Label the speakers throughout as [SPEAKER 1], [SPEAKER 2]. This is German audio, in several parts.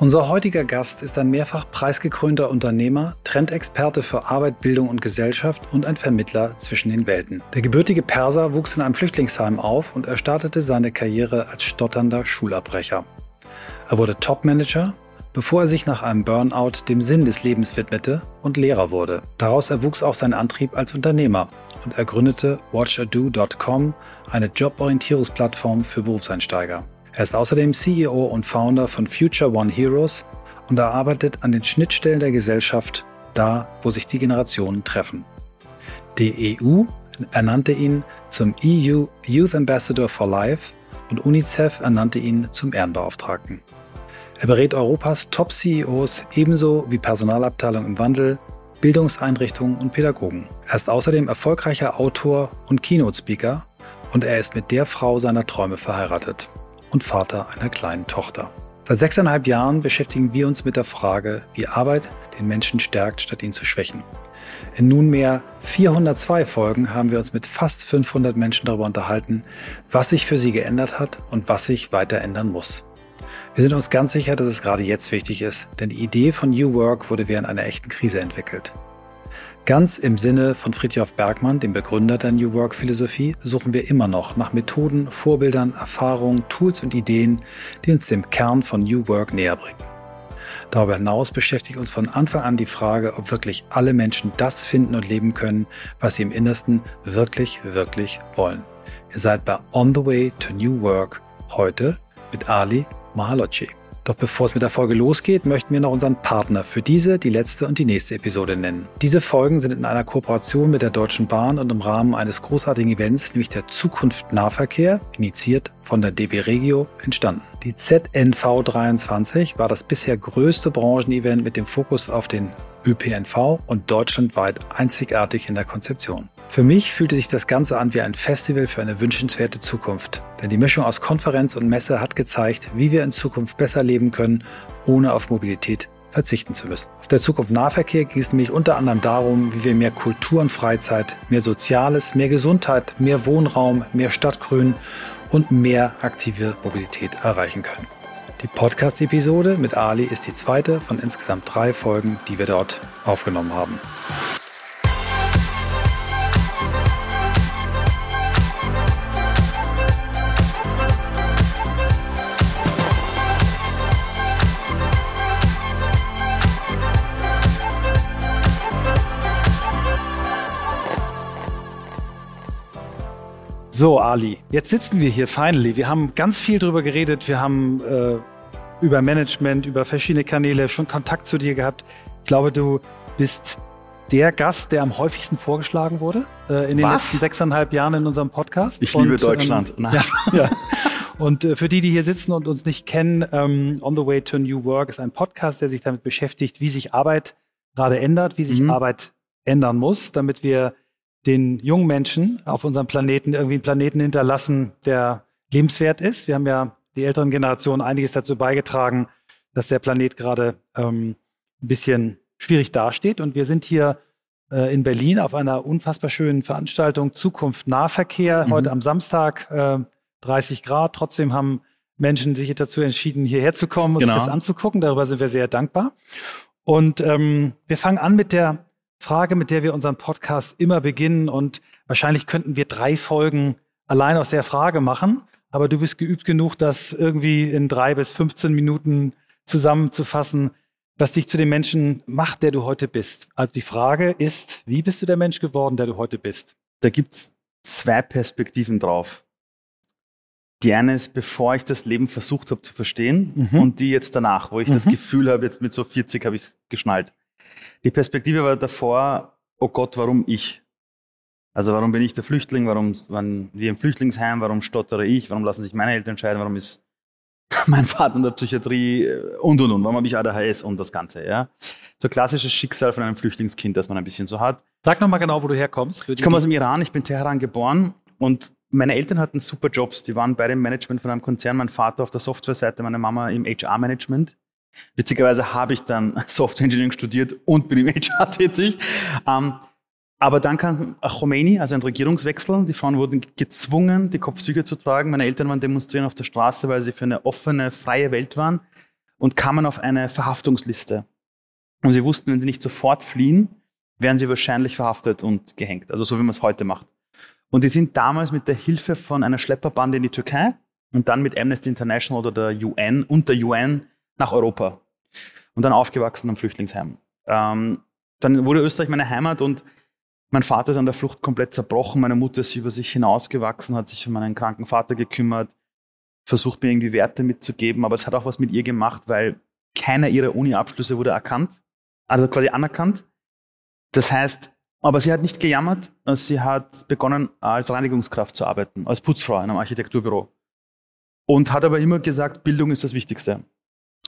[SPEAKER 1] Unser heutiger Gast ist ein mehrfach preisgekrönter Unternehmer, Trendexperte für Arbeit, Bildung und Gesellschaft und ein Vermittler zwischen den Welten. Der gebürtige Perser wuchs in einem Flüchtlingsheim auf und er startete seine Karriere als stotternder Schulabbrecher. Er wurde Topmanager, bevor er sich nach einem Burnout dem Sinn des Lebens widmete und Lehrer wurde. Daraus erwuchs auch sein Antrieb als Unternehmer und er gründete watchado.com, eine Joborientierungsplattform für Berufseinsteiger. Er ist außerdem CEO und Founder von Future One Heroes und er arbeitet an den Schnittstellen der Gesellschaft, da wo sich die Generationen treffen. Die EU ernannte ihn zum EU Youth Ambassador for Life und UNICEF ernannte ihn zum Ehrenbeauftragten. Er berät Europas Top-CEOs ebenso wie Personalabteilung im Wandel, Bildungseinrichtungen und Pädagogen. Er ist außerdem erfolgreicher Autor und Keynote-Speaker und er ist mit der Frau seiner Träume verheiratet und Vater einer kleinen Tochter. Seit sechseinhalb Jahren beschäftigen wir uns mit der Frage, wie Arbeit den Menschen stärkt, statt ihn zu schwächen. In nunmehr 402 Folgen haben wir uns mit fast 500 Menschen darüber unterhalten, was sich für sie geändert hat und was sich weiter ändern muss. Wir sind uns ganz sicher, dass es gerade jetzt wichtig ist, denn die Idee von New Work wurde während einer echten Krise entwickelt. Ganz im Sinne von Fritjof Bergmann, dem Begründer der New Work Philosophie, suchen wir immer noch nach Methoden, Vorbildern, Erfahrungen, Tools und Ideen, die uns dem Kern von New Work näher bringen. Darüber hinaus beschäftigt uns von Anfang an die Frage, ob wirklich alle Menschen das finden und leben können, was sie im Innersten wirklich, wirklich wollen. Ihr seid bei On the Way to New Work heute mit Ali Mahalochi. Doch bevor es mit der Folge losgeht, möchten wir noch unseren Partner für diese, die letzte und die nächste Episode nennen. Diese Folgen sind in einer Kooperation mit der Deutschen Bahn und im Rahmen eines großartigen Events, nämlich der Zukunft Nahverkehr, initiiert von der DB Regio, entstanden. Die ZNV 23 war das bisher größte Branchenevent mit dem Fokus auf den ÖPNV und deutschlandweit einzigartig in der Konzeption. Für mich fühlte sich das Ganze an wie ein Festival für eine wünschenswerte Zukunft. Denn die Mischung aus Konferenz und Messe hat gezeigt, wie wir in Zukunft besser leben können, ohne auf Mobilität verzichten zu müssen. Auf der Zukunft Nahverkehr ging es nämlich unter anderem darum, wie wir mehr Kultur und Freizeit, mehr Soziales, mehr Gesundheit, mehr Wohnraum, mehr Stadtgrün und mehr aktive Mobilität erreichen können. Die Podcast-Episode mit Ali ist die zweite von insgesamt drei Folgen, die wir dort aufgenommen haben. So, Ali, jetzt sitzen wir hier finally. Wir haben ganz viel drüber geredet. Wir haben äh, über Management, über verschiedene Kanäle schon Kontakt zu dir gehabt. Ich glaube, du bist der Gast, der am häufigsten vorgeschlagen wurde äh, in den Was? letzten sechseinhalb Jahren in unserem Podcast.
[SPEAKER 2] Ich liebe und, Deutschland.
[SPEAKER 1] Ähm, ja, ja. Und äh, für die, die hier sitzen und uns nicht kennen, ähm, On the Way to New Work ist ein Podcast, der sich damit beschäftigt, wie sich Arbeit gerade ändert, wie sich mhm. Arbeit ändern muss, damit wir den jungen Menschen auf unserem Planeten irgendwie einen Planeten hinterlassen, der lebenswert ist. Wir haben ja die älteren Generationen einiges dazu beigetragen, dass der Planet gerade ähm, ein bisschen schwierig dasteht. Und wir sind hier äh, in Berlin auf einer unfassbar schönen Veranstaltung Zukunft Nahverkehr, mhm. heute am Samstag, äh, 30 Grad. Trotzdem haben Menschen sich dazu entschieden, hierher zu kommen und genau. sich das anzugucken. Darüber sind wir sehr dankbar. Und ähm, wir fangen an mit der Frage, mit der wir unseren Podcast immer beginnen. Und wahrscheinlich könnten wir drei Folgen allein aus der Frage machen. Aber du bist geübt genug, das irgendwie in drei bis 15 Minuten zusammenzufassen, was dich zu dem Menschen macht, der du heute bist. Also die Frage ist, wie bist du der Mensch geworden, der du heute bist?
[SPEAKER 2] Da gibt es zwei Perspektiven drauf. Die eine ist, bevor ich das Leben versucht habe zu verstehen mhm. und die jetzt danach, wo ich mhm. das Gefühl habe, jetzt mit so 40 habe ich es geschnallt. Die Perspektive war davor, oh Gott, warum ich? Also warum bin ich der Flüchtling? Warum waren wir im Flüchtlingsheim? Warum stottere ich? Warum lassen sich meine Eltern entscheiden? Warum ist mein Vater in der Psychiatrie und und und? Warum habe ich ADHS und das Ganze? Ja, so klassisches Schicksal von einem Flüchtlingskind, das man ein bisschen so hat.
[SPEAKER 1] Sag nochmal genau, wo du herkommst.
[SPEAKER 2] Ich komme aus dem Iran. Ich bin in Teheran geboren und meine Eltern hatten super Jobs. Die waren beide im Management von einem Konzern. Mein Vater auf der Softwareseite, meine Mama im HR-Management. Witzigerweise habe ich dann Software Engineering studiert und bin im HR tätig. Ähm, aber dann kam Khomeini, also ein Regierungswechsel. Die Frauen wurden gezwungen, die Kopftücher zu tragen. Meine Eltern waren demonstrieren auf der Straße, weil sie für eine offene, freie Welt waren. und kamen auf eine Verhaftungsliste. Und sie wussten, wenn sie nicht sofort fliehen, wären sie wahrscheinlich verhaftet und gehängt. Also so wie man es heute macht. Und die sind damals mit der Hilfe von einer Schlepperbande in die Türkei und dann mit Amnesty International oder der UN und der UN nach Europa. Und dann aufgewachsen am Flüchtlingsheim. Ähm, dann wurde Österreich meine Heimat und mein Vater ist an der Flucht komplett zerbrochen. Meine Mutter ist über sich hinausgewachsen, hat sich um meinen kranken Vater gekümmert, versucht mir irgendwie Werte mitzugeben, aber es hat auch was mit ihr gemacht, weil keiner ihrer Uni-Abschlüsse wurde erkannt, also quasi anerkannt. Das heißt, aber sie hat nicht gejammert, sie hat begonnen, als Reinigungskraft zu arbeiten, als Putzfrau in einem Architekturbüro. Und hat aber immer gesagt, Bildung ist das Wichtigste.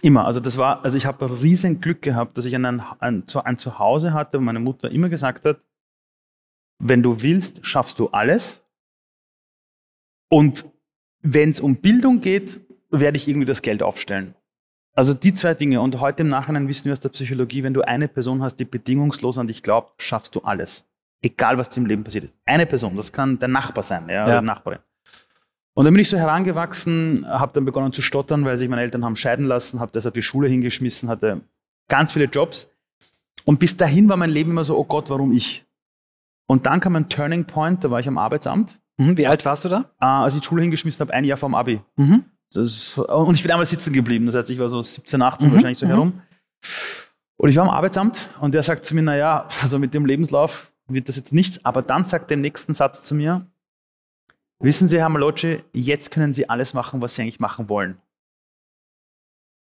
[SPEAKER 2] Immer. Also das war, also ich habe riesen Glück gehabt, dass ich ein, ein, ein Zuhause hatte, wo meine Mutter immer gesagt hat, wenn du willst, schaffst du alles. Und wenn es um Bildung geht, werde ich irgendwie das Geld aufstellen. Also die zwei Dinge. Und heute im Nachhinein wissen wir aus der Psychologie, wenn du eine Person hast, die bedingungslos an dich glaubt, schaffst du alles. Egal, was dir im Leben passiert ist. Eine Person, das kann der Nachbar sein, ja, ja. oder Nachbarin. Und dann bin ich so herangewachsen, habe dann begonnen zu stottern, weil sich meine Eltern haben scheiden lassen, habe deshalb die Schule hingeschmissen, hatte ganz viele Jobs. Und bis dahin war mein Leben immer so, oh Gott, warum ich? Und dann kam ein Turning Point, da war ich am Arbeitsamt.
[SPEAKER 1] Mhm, wie alt warst du da?
[SPEAKER 2] Äh, als ich die Schule hingeschmissen habe, ein Jahr vorm Abi. Mhm. Das, und ich bin einmal sitzen geblieben. Das heißt, ich war so 17, 18 mhm. wahrscheinlich so mhm. herum. Und ich war am Arbeitsamt und der sagt zu mir, naja, also mit dem Lebenslauf wird das jetzt nichts. Aber dann sagt er im nächsten Satz zu mir, wissen Sie, Herr Malocci, jetzt können Sie alles machen, was Sie eigentlich machen wollen.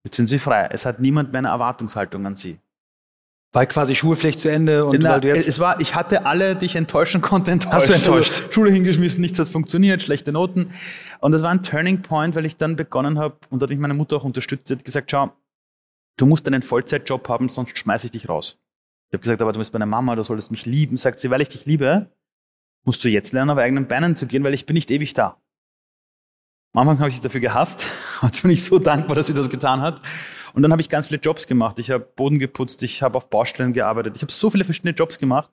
[SPEAKER 2] Jetzt sind Sie frei. Es hat niemand mehr eine Erwartungshaltung an Sie.
[SPEAKER 1] Weil quasi Schulpflicht zu Ende und
[SPEAKER 2] Na,
[SPEAKER 1] weil du
[SPEAKER 2] jetzt. Es war, ich hatte alle, die ich enttäuschen konnte, enttäuscht.
[SPEAKER 1] Hast du enttäuscht?
[SPEAKER 2] Also, Schule hingeschmissen, nichts hat funktioniert, schlechte Noten. Und das war ein Turning Point, weil ich dann begonnen habe, und da hat mich meine Mutter auch unterstützt, sie hat gesagt, schau, du musst einen Vollzeitjob haben, sonst schmeiße ich dich raus. Ich habe gesagt, aber du bist meine Mama, du solltest mich lieben. Sagt sie, weil ich dich liebe, musst du jetzt lernen, auf eigenen Beinen zu gehen, weil ich bin nicht ewig da. Am Anfang habe ich sie dafür gehasst. Jetzt bin ich so dankbar, dass sie das getan hat. Und dann habe ich ganz viele Jobs gemacht. Ich habe Boden geputzt, ich habe auf Baustellen gearbeitet. Ich habe so viele verschiedene Jobs gemacht.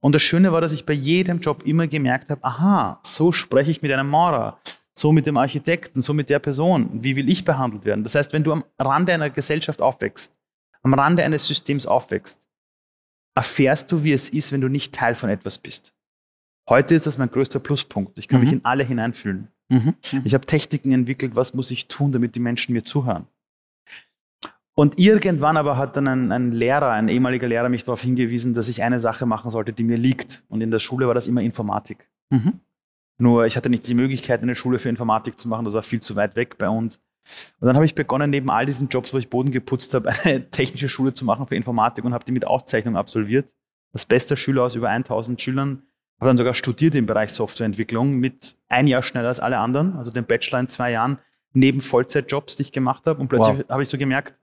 [SPEAKER 2] Und das Schöne war, dass ich bei jedem Job immer gemerkt habe, aha, so spreche ich mit einem Maurer, so mit dem Architekten, so mit der Person. Wie will ich behandelt werden? Das heißt, wenn du am Rande einer Gesellschaft aufwächst, am Rande eines Systems aufwächst, erfährst du, wie es ist, wenn du nicht Teil von etwas bist. Heute ist das mein größter Pluspunkt. Ich kann mhm. mich in alle hineinfühlen. Mhm. Ich habe Techniken entwickelt, was muss ich tun, damit die Menschen mir zuhören. Und irgendwann aber hat dann ein, ein, Lehrer, ein ehemaliger Lehrer mich darauf hingewiesen, dass ich eine Sache machen sollte, die mir liegt. Und in der Schule war das immer Informatik. Mhm. Nur ich hatte nicht die Möglichkeit, eine Schule für Informatik zu machen, das war viel zu weit weg bei uns. Und dann habe ich begonnen, neben all diesen Jobs, wo ich Boden geputzt habe, eine technische Schule zu machen für Informatik und habe die mit Auszeichnung absolviert. Das beste Schüler aus über 1000 Schülern. Habe dann sogar studiert im Bereich Softwareentwicklung mit ein Jahr schneller als alle anderen, also den Bachelor in zwei Jahren, neben Vollzeitjobs, die ich gemacht habe. Und plötzlich wow. habe ich so gemerkt,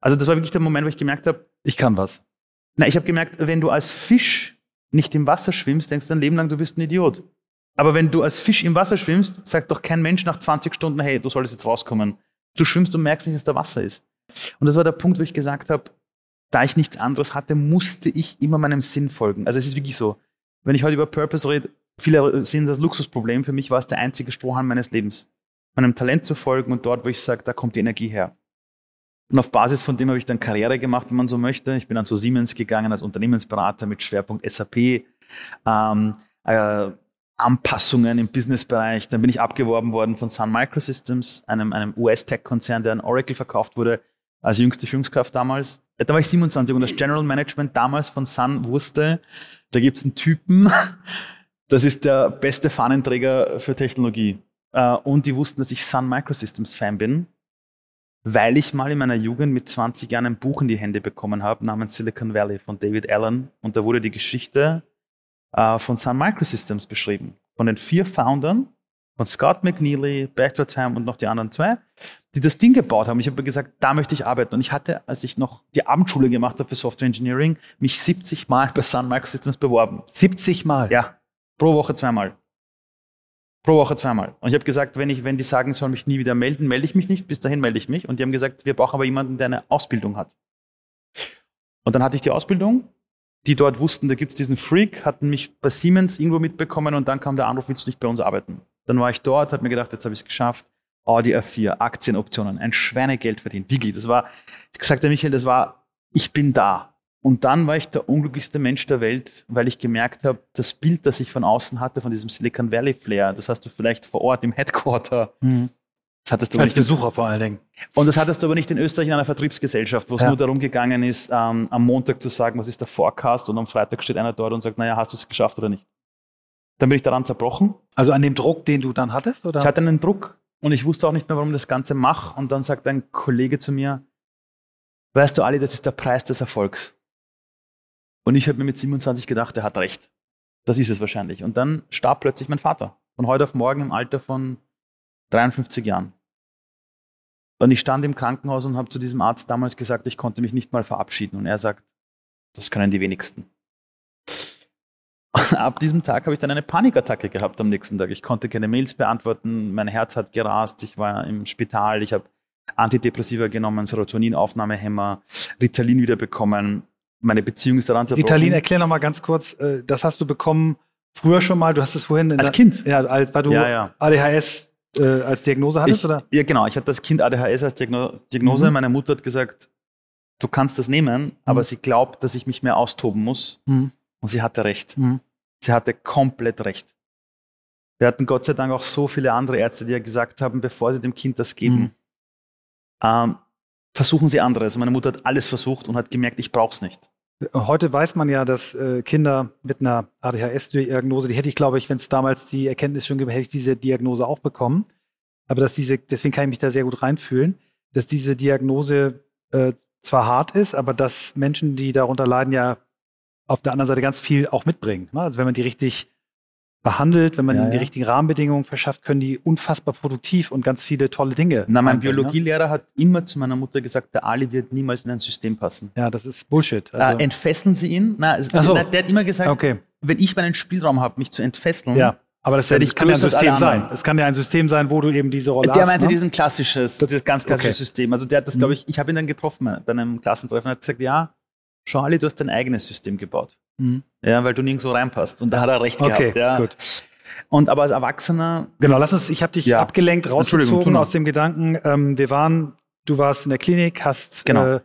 [SPEAKER 2] also das war wirklich der Moment, wo ich gemerkt habe,
[SPEAKER 1] ich kann was.
[SPEAKER 2] Na, ich habe gemerkt, wenn du als Fisch nicht im Wasser schwimmst, denkst du dein Leben lang, du bist ein Idiot. Aber wenn du als Fisch im Wasser schwimmst, sagt doch kein Mensch nach 20 Stunden, hey, du solltest jetzt rauskommen. Du schwimmst und merkst nicht, dass da Wasser ist. Und das war der Punkt, wo ich gesagt habe, da ich nichts anderes hatte, musste ich immer meinem Sinn folgen. Also es ist wirklich so. Wenn ich heute über Purpose rede, viele sehen das Luxusproblem. Für mich war es der einzige Strohhalm meines Lebens. Meinem Talent zu folgen und dort, wo ich sage, da kommt die Energie her. Und auf Basis von dem habe ich dann Karriere gemacht, wenn man so möchte. Ich bin dann zu Siemens gegangen als Unternehmensberater mit Schwerpunkt SAP, ähm, äh, Anpassungen im Businessbereich. Dann bin ich abgeworben worden von Sun Microsystems, einem, einem US-Tech-Konzern, der an Oracle verkauft wurde, als jüngste Führungskraft damals. Da war ich 27 und das General Management damals von Sun wusste, da gibt es einen Typen, das ist der beste Fahnenträger für Technologie. Äh, und die wussten, dass ich Sun Microsystems Fan bin weil ich mal in meiner Jugend mit 20 Jahren ein Buch in die Hände bekommen habe namens Silicon Valley von David Allen. Und da wurde die Geschichte äh, von Sun Microsystems beschrieben. Von den vier Foundern, von Scott McNeely, Bertrand und noch die anderen zwei, die das Ding gebaut haben. Ich habe gesagt, da möchte ich arbeiten. Und ich hatte, als ich noch die Abendschule gemacht habe für Software Engineering, mich 70 Mal bei Sun Microsystems beworben.
[SPEAKER 1] 70 Mal?
[SPEAKER 2] Ja. Pro Woche zweimal. Pro Woche zweimal. Und ich habe gesagt, wenn, ich, wenn die sagen, soll mich nie wieder melden, melde ich mich nicht. Bis dahin melde ich mich. Und die haben gesagt, wir brauchen aber jemanden, der eine Ausbildung hat. Und dann hatte ich die Ausbildung. Die dort wussten, da gibt es diesen Freak, hatten mich bei Siemens irgendwo mitbekommen und dann kam der Anruf, willst du nicht bei uns arbeiten? Dann war ich dort, habe mir gedacht, jetzt habe ich es geschafft. Audi A4, Aktienoptionen, ein Schweinegeld verdient. Wirklich, das war, ich sagte Michael, das war, ich bin da. Und dann war ich der unglücklichste Mensch der Welt, weil ich gemerkt habe, das Bild, das ich von außen hatte, von diesem Silicon Valley Flair, das hast du vielleicht vor Ort im Headquarter. Mhm.
[SPEAKER 1] Das hattest du Als Besucher vor allen Dingen.
[SPEAKER 2] Und das hattest du aber nicht in Österreich in einer Vertriebsgesellschaft, wo es ja. nur darum gegangen ist, ähm, am Montag zu sagen, was ist der Forecast und am Freitag steht einer dort und sagt, naja, hast du es geschafft oder nicht? Dann bin ich daran zerbrochen.
[SPEAKER 1] Also an dem Druck, den du dann hattest? Oder?
[SPEAKER 2] Ich hatte einen Druck und ich wusste auch nicht mehr, warum ich das Ganze mache. Und dann sagt ein Kollege zu mir, weißt du, Ali, das ist der Preis des Erfolgs. Und ich habe mir mit 27 gedacht, er hat recht. Das ist es wahrscheinlich. Und dann starb plötzlich mein Vater. Von heute auf morgen im Alter von 53 Jahren. Und ich stand im Krankenhaus und habe zu diesem Arzt damals gesagt, ich konnte mich nicht mal verabschieden. Und er sagt, das können die wenigsten. Ab diesem Tag habe ich dann eine Panikattacke gehabt am nächsten Tag. Ich konnte keine Mails beantworten, mein Herz hat gerast, ich war im Spital, ich habe Antidepressiva genommen, Serotoninaufnahmehämmer, Ritalin wieder bekommen. Meine Beziehung ist daran
[SPEAKER 1] zerbrochen. Ritalin, erklär noch mal ganz kurz, äh, das hast du bekommen früher schon mal, du hast es vorhin...
[SPEAKER 2] als Kind?
[SPEAKER 1] Ja, als, weil du ja, ja. ADHS äh, als Diagnose hattest,
[SPEAKER 2] ich,
[SPEAKER 1] oder?
[SPEAKER 2] Ja, genau. Ich hatte das Kind ADHS als Diagno Diagnose. Mhm. Meine Mutter hat gesagt, du kannst das nehmen, mhm. aber sie glaubt, dass ich mich mehr austoben muss. Mhm. Und sie hatte recht. Mhm. Sie hatte komplett recht. Wir hatten Gott sei Dank auch so viele andere Ärzte, die ja gesagt haben, bevor sie dem Kind das geben, mhm. ähm, versuchen sie anderes. Meine Mutter hat alles versucht und hat gemerkt, ich brauche es nicht.
[SPEAKER 1] Heute weiß man ja, dass äh, Kinder mit einer ADHS-Diagnose, die hätte ich, glaube ich, wenn es damals die Erkenntnis schon gibt, hätte ich diese Diagnose auch bekommen. Aber dass diese, deswegen kann ich mich da sehr gut reinfühlen, dass diese Diagnose äh, zwar hart ist, aber dass Menschen, die darunter leiden, ja auf der anderen Seite ganz viel auch mitbringen. Ne? Also wenn man die richtig behandelt, wenn man ja, ihnen die ja. richtigen Rahmenbedingungen verschafft, können die unfassbar produktiv und ganz viele tolle Dinge.
[SPEAKER 2] Na, mein ne? Biologielehrer ne? hat immer zu meiner Mutter gesagt, der Ali wird niemals in ein System passen.
[SPEAKER 1] Ja, das ist Bullshit.
[SPEAKER 2] Also äh, entfesseln Sie ihn? Na, es, so. der hat immer gesagt, okay. wenn ich meinen Spielraum habe, mich zu entfesseln,
[SPEAKER 1] ja. Aber das, ja, das kann ja ein System sein. Es kann ja ein System sein, wo du eben diese Rolle
[SPEAKER 2] der hast. Der meinte ne? diesen klassisches, das ganz klassische okay. System. Also der hat das, glaube mhm. ich, ich habe ihn dann getroffen bei einem Klassentreffen und hat gesagt, ja, Charlie, du hast dein eigenes System gebaut. Mhm. Ja, weil du nirgendwo reinpasst. Und da hat er recht okay, gehabt. Ja. Gut. Und aber als Erwachsener.
[SPEAKER 1] Genau, lass uns, ich habe dich ja. abgelenkt, rausgezogen aus dem Gedanken. Ähm, wir waren, du warst in der Klinik, hast genau. äh,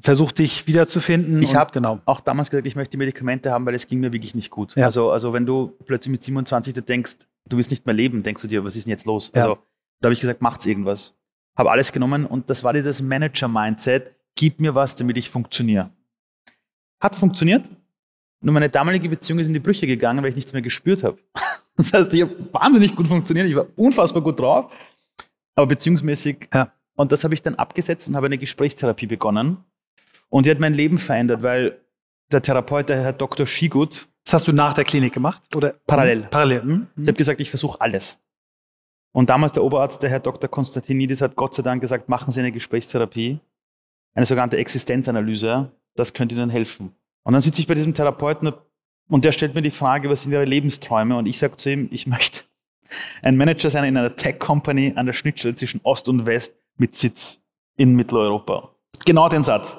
[SPEAKER 1] versucht, dich wiederzufinden.
[SPEAKER 2] Ich habe genau. auch damals gesagt, ich möchte Medikamente haben, weil es ging mir wirklich nicht gut. Ja. Also, also wenn du plötzlich mit 27 denkst, du willst nicht mehr leben, denkst du dir, was ist denn jetzt los? Ja. Also da habe ich gesagt, macht's irgendwas. Habe alles genommen und das war dieses Manager-Mindset gib mir was, damit ich funktioniere. Hat funktioniert. Nur meine damalige Beziehung ist in die Brüche gegangen, weil ich nichts mehr gespürt habe. Das heißt, ich habe wahnsinnig gut funktioniert, ich war unfassbar gut drauf, aber beziehungsmäßig. Ja. Und das habe ich dann abgesetzt und habe eine Gesprächstherapie begonnen. Und die hat mein Leben verändert, weil der Therapeut, der Herr Dr. Schigut.
[SPEAKER 1] Das hast du nach der Klinik gemacht? Oder?
[SPEAKER 2] Parallel.
[SPEAKER 1] Parallel.
[SPEAKER 2] Hm? Ich habe gesagt, ich versuche alles. Und damals der Oberarzt, der Herr Dr. Konstantinidis, hat Gott sei Dank gesagt, machen Sie eine Gesprächstherapie eine sogenannte Existenzanalyse, das könnte Ihnen helfen. Und dann sitze ich bei diesem Therapeuten und der stellt mir die Frage, was sind Ihre Lebensträume? Und ich sage zu ihm, ich möchte ein Manager sein in einer Tech-Company an der Schnittstelle zwischen Ost und West mit Sitz in Mitteleuropa. Genau den Satz.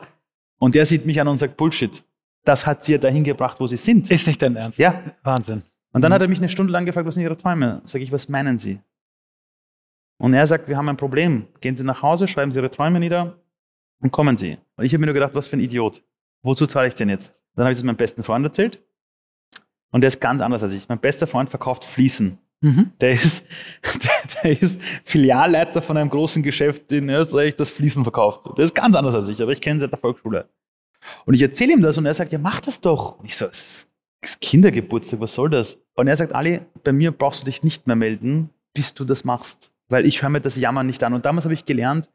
[SPEAKER 2] Und der sieht mich an und sagt, Bullshit. Das hat Sie ja dahin gebracht, wo Sie sind.
[SPEAKER 1] Ist nicht dein Ernst?
[SPEAKER 2] Ja.
[SPEAKER 1] Wahnsinn.
[SPEAKER 2] Und dann mhm. hat er mich eine Stunde lang gefragt, was sind Ihre Träume? Sag ich, was meinen Sie? Und er sagt, wir haben ein Problem. Gehen Sie nach Hause, schreiben Sie Ihre Träume nieder und kommen sie. Und ich habe mir nur gedacht, was für ein Idiot. Wozu zahle ich denn jetzt? Dann habe ich das meinem besten Freund erzählt. Und der ist ganz anders als ich. Mein bester Freund verkauft Fliesen. Mhm. Der, ist, der, der, ist Filialleiter von einem großen Geschäft in Österreich, das Fliesen verkauft. Der ist ganz anders als ich, aber ich kenne ihn seit der Volksschule. Und ich erzähle ihm das und er sagt, ja, mach das doch. Und ich so, das ist Kindergeburtstag, was soll das? Und er sagt, Ali, bei mir brauchst du dich nicht mehr melden, bis du das machst. Weil ich höre mir das Jammern nicht an. Und damals habe ich gelernt,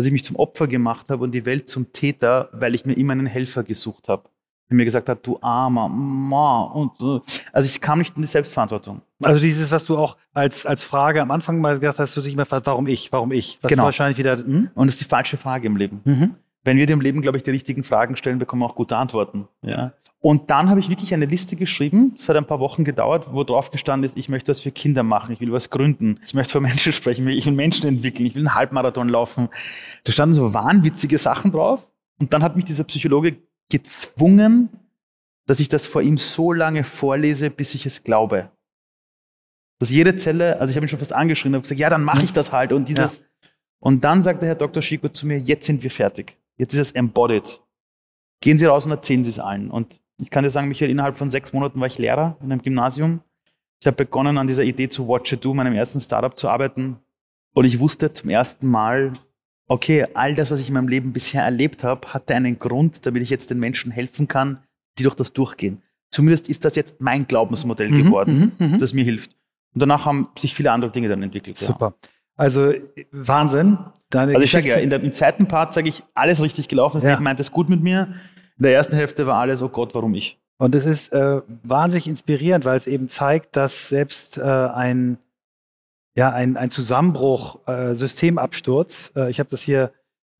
[SPEAKER 2] dass ich mich zum Opfer gemacht habe und die Welt zum Täter, weil ich mir immer einen Helfer gesucht habe. Der mir gesagt hat, du armer, ma, und, also ich kam nicht in die Selbstverantwortung.
[SPEAKER 1] Also dieses, was du auch als, als Frage am Anfang mal gesagt hast, du dich immer fragst, warum ich, warum ich?
[SPEAKER 2] Das genau.
[SPEAKER 1] ist wahrscheinlich wieder, hm?
[SPEAKER 2] Und das ist die falsche Frage im Leben. Mhm. Wenn wir dem Leben, glaube ich, die richtigen Fragen stellen, bekommen wir auch gute Antworten. Ja. Und dann habe ich wirklich eine Liste geschrieben, es hat ein paar Wochen gedauert, wo drauf gestanden ist, ich möchte was für Kinder machen, ich will was gründen, ich möchte vor Menschen sprechen, ich will Menschen entwickeln, ich will einen Halbmarathon laufen. Da standen so wahnwitzige Sachen drauf. Und dann hat mich dieser Psychologe gezwungen, dass ich das vor ihm so lange vorlese, bis ich es glaube. Dass jede Zelle, also ich habe ihn schon fast angeschrien, habe gesagt, ja, dann mache ich das halt und dieses. Ja. Und dann sagt der Herr Dr. Schiko zu mir, jetzt sind wir fertig. Jetzt ist es embodied. Gehen Sie raus und erzählen Sie es allen. Und ich kann dir sagen, Michael, innerhalb von sechs Monaten war ich Lehrer in einem Gymnasium. Ich habe begonnen, an dieser Idee zu Watch It Do, meinem ersten Startup, zu arbeiten. Und ich wusste zum ersten Mal, okay, all das, was ich in meinem Leben bisher erlebt habe, hatte einen Grund, damit ich jetzt den Menschen helfen kann, die durch das durchgehen. Zumindest ist das jetzt mein Glaubensmodell mhm, geworden, mhm, mhm. das mir hilft. Und danach haben sich viele andere Dinge dann entwickelt.
[SPEAKER 1] Super. Ja. Also Wahnsinn.
[SPEAKER 2] Deine also ich sage ja, in der, im zweiten Part sage ich, alles richtig gelaufen. Das ja. Leben meint es gut mit mir. In der ersten Hälfte war alles, oh Gott, warum ich?
[SPEAKER 1] Und es ist äh, wahnsinnig inspirierend, weil es eben zeigt, dass selbst äh, ein, ja, ein, ein Zusammenbruch, äh, Systemabsturz, äh, ich habe das hier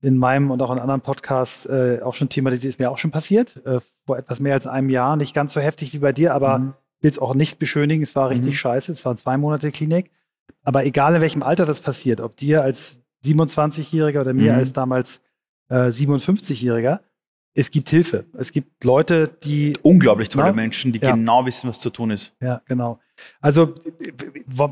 [SPEAKER 1] in meinem und auch in anderen Podcasts äh, auch schon thematisiert, ist mir auch schon passiert, äh, vor etwas mehr als einem Jahr. Nicht ganz so heftig wie bei dir, aber mhm. will es auch nicht beschönigen. Es war richtig mhm. scheiße. Es waren zwei Monate Klinik. Aber egal in welchem Alter das passiert, ob dir als 27-Jähriger oder mir mhm. als damals äh, 57-Jähriger, es gibt Hilfe. Es gibt Leute, die.
[SPEAKER 2] Unglaublich tolle na? Menschen, die ja. genau wissen, was zu tun ist.
[SPEAKER 1] Ja, genau. Also,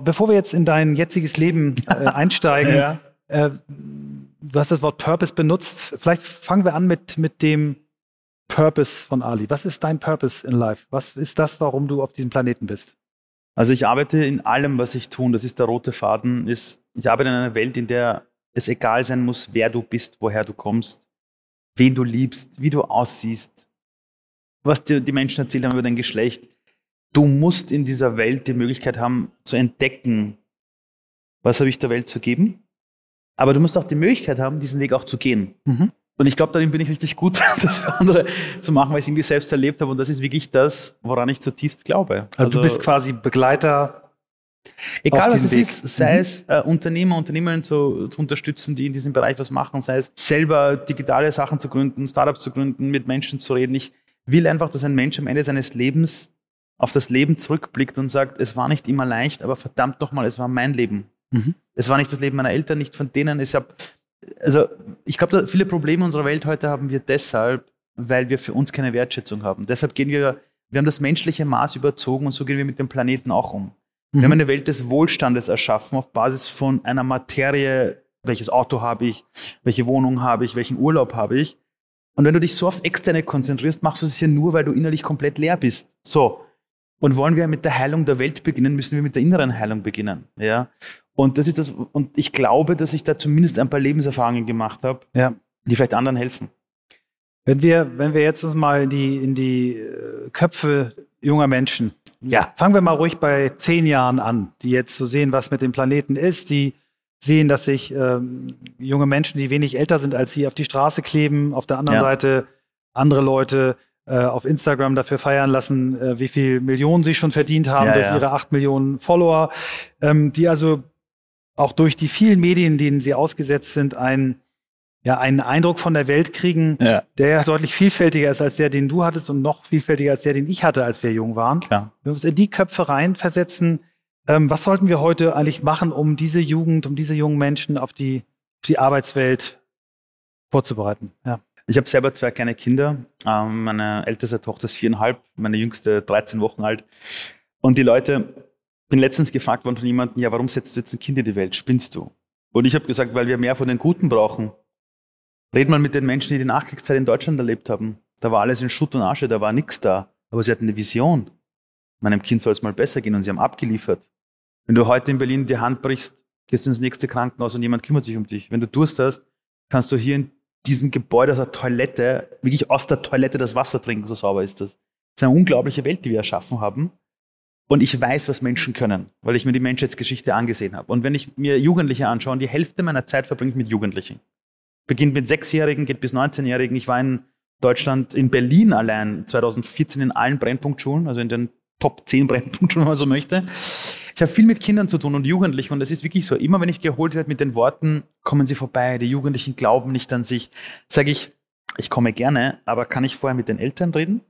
[SPEAKER 1] bevor wir jetzt in dein jetziges Leben äh, einsteigen, ja. äh, du hast das Wort Purpose benutzt. Vielleicht fangen wir an mit, mit dem Purpose von Ali. Was ist dein Purpose in Life? Was ist das, warum du auf diesem Planeten bist?
[SPEAKER 2] Also ich arbeite in allem, was ich tue. Das ist der rote Faden. Ist, ich arbeite in einer Welt, in der es egal sein muss, wer du bist, woher du kommst, wen du liebst, wie du aussiehst, was dir die Menschen erzählt haben über dein Geschlecht. Du musst in dieser Welt die Möglichkeit haben zu entdecken, was habe ich der Welt zu geben. Aber du musst auch die Möglichkeit haben, diesen Weg auch zu gehen. Mhm. Und ich glaube, darin bin ich richtig gut, das für andere zu machen, weil ich es irgendwie selbst erlebt habe. Und das ist wirklich das, woran ich zutiefst glaube.
[SPEAKER 1] Also, also du bist quasi Begleiter.
[SPEAKER 2] Egal was es Weg. ist, sei mhm. es äh, Unternehmer, Unternehmerinnen zu, zu, unterstützen, die in diesem Bereich was machen, sei es selber digitale Sachen zu gründen, Startups zu gründen, mit Menschen zu reden. Ich will einfach, dass ein Mensch am Ende seines Lebens auf das Leben zurückblickt und sagt, es war nicht immer leicht, aber verdammt nochmal, es war mein Leben. Mhm. Es war nicht das Leben meiner Eltern, nicht von denen. Ich habe also ich glaube, viele Probleme unserer Welt heute haben wir deshalb, weil wir für uns keine Wertschätzung haben. Deshalb gehen wir, wir haben das menschliche Maß überzogen und so gehen wir mit dem Planeten auch um. Wir haben mhm. eine Welt des Wohlstandes erschaffen auf Basis von einer Materie, welches Auto habe ich, welche Wohnung habe ich, welchen Urlaub habe ich. Und wenn du dich so auf Externe konzentrierst, machst du es hier nur, weil du innerlich komplett leer bist. So. Und wollen wir mit der Heilung der Welt beginnen, müssen wir mit der inneren Heilung beginnen. Ja. Und das ist das, und ich glaube, dass ich da zumindest ein paar Lebenserfahrungen gemacht habe, ja. die vielleicht anderen helfen.
[SPEAKER 1] Wenn wir, wenn wir jetzt uns mal in die, in die äh, Köpfe junger Menschen, ja. fangen wir mal ruhig bei zehn Jahren an, die jetzt so sehen, was mit dem Planeten ist, die sehen, dass sich ähm, junge Menschen, die wenig älter sind als sie, auf die Straße kleben, auf der anderen ja. Seite andere Leute äh, auf Instagram dafür feiern lassen, äh, wie viel Millionen sie schon verdient haben ja, durch ihre acht Millionen Follower, ähm, die also auch durch die vielen Medien, denen sie ausgesetzt sind, einen, ja, einen Eindruck von der Welt kriegen, ja. der ja deutlich vielfältiger ist als der, den du hattest und noch vielfältiger als der, den ich hatte, als wir jung waren. Klar. Wir uns in die Köpfe reinversetzen. Ähm, was sollten wir heute eigentlich machen, um diese Jugend, um diese jungen Menschen auf die, auf die Arbeitswelt vorzubereiten?
[SPEAKER 2] Ja. Ich habe selber zwei kleine Kinder. Ähm, meine älteste Tochter ist viereinhalb, meine jüngste 13 Wochen alt. Und die Leute, bin letztens gefragt worden von jemandem, ja, warum setzt du jetzt ein Kind in die Welt? Spinnst du? Und ich habe gesagt, weil wir mehr von den Guten brauchen. Red mal mit den Menschen, die die Nachkriegszeit in Deutschland erlebt haben. Da war alles in Schutt und Asche, da war nichts da. Aber sie hatten eine Vision. Meinem Kind soll es mal besser gehen und sie haben abgeliefert. Wenn du heute in Berlin die Hand brichst, gehst du ins nächste Krankenhaus und jemand kümmert sich um dich. Wenn du Durst hast, kannst du hier in diesem Gebäude aus der Toilette, wirklich aus der Toilette das Wasser trinken, so sauber ist das. Das ist eine unglaubliche Welt, die wir erschaffen haben. Und ich weiß, was Menschen können, weil ich mir die Menschheitsgeschichte angesehen habe. Und wenn ich mir Jugendliche anschaue, die Hälfte meiner Zeit verbringt mit Jugendlichen. Beginnt mit Sechsjährigen, geht bis 19-Jährigen. Ich war in Deutschland, in Berlin allein 2014 in allen Brennpunktschulen, also in den Top 10 Brennpunktschulen, wenn man so möchte. Ich habe viel mit Kindern zu tun und Jugendlichen und es ist wirklich so, immer wenn ich geholt werde mit den Worten, kommen Sie vorbei, die Jugendlichen glauben nicht an sich, sage ich, ich komme gerne, aber kann ich vorher mit den Eltern reden?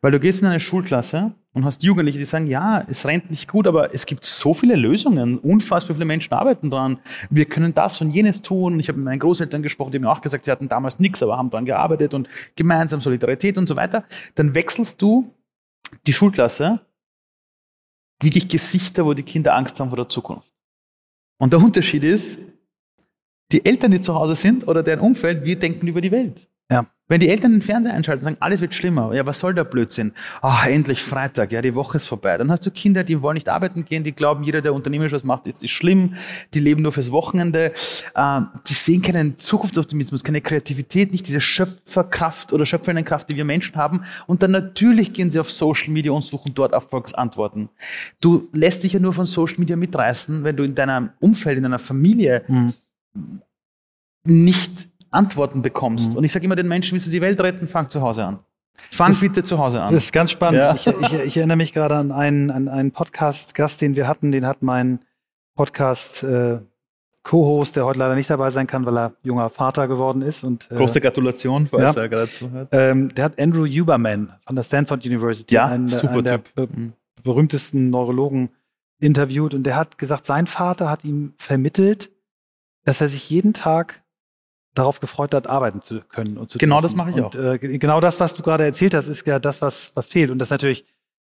[SPEAKER 2] Weil du gehst in eine Schulklasse und hast Jugendliche, die sagen, ja, es rennt nicht gut, aber es gibt so viele Lösungen. Unfassbar viele Menschen arbeiten dran. Wir können das und jenes tun. Ich habe mit meinen Großeltern gesprochen, die haben mir auch gesagt, sie hatten damals nichts, aber haben dran gearbeitet und gemeinsam Solidarität und so weiter. Dann wechselst du die Schulklasse wirklich Gesichter, wo die Kinder Angst haben vor der Zukunft. Und der Unterschied ist, die Eltern, die zu Hause sind oder deren Umfeld, wir denken über die Welt.
[SPEAKER 1] Ja.
[SPEAKER 2] Wenn die Eltern den Fernseher einschalten und sagen, alles wird schlimmer, ja, was soll der Blödsinn? Ah, endlich Freitag, ja, die Woche ist vorbei. Dann hast du Kinder, die wollen nicht arbeiten gehen, die glauben, jeder, der unternehmerisch was macht, ist, ist schlimm, die leben nur fürs Wochenende, äh, die sehen keinen Zukunftsoptimismus, keine Kreativität, nicht diese Schöpferkraft oder schöpfende Kraft, die wir Menschen haben. Und dann natürlich gehen sie auf Social Media und suchen dort Erfolgsantworten. Du lässt dich ja nur von Social Media mitreißen, wenn du in deinem Umfeld, in deiner Familie mhm. nicht Antworten bekommst. Mhm. Und ich sage immer den Menschen, willst du die Welt retten, fang zu Hause an. Fang das, bitte zu Hause an.
[SPEAKER 1] Das ist ganz spannend. Ja. Ich, ich, ich, erinnere mich gerade an einen, an einen Podcast-Gast, den wir hatten. Den hat mein Podcast äh, Co-Host, der heute leider nicht dabei sein kann, weil er junger Vater geworden ist. Und,
[SPEAKER 2] äh, Große Gratulation, falls ja, er gerade
[SPEAKER 1] zuhört. Ähm, der hat Andrew Huberman von der Stanford University,
[SPEAKER 2] ja, einen, einen der
[SPEAKER 1] be mhm. berühmtesten Neurologen, interviewt. Und der hat gesagt, sein Vater hat ihm vermittelt, dass er sich jeden Tag darauf gefreut hat, arbeiten zu können und zu
[SPEAKER 2] Genau dürfen. das mache ich
[SPEAKER 1] und, auch. Äh, genau das, was du gerade erzählt hast, ist ja das, was, was fehlt. Und das ist natürlich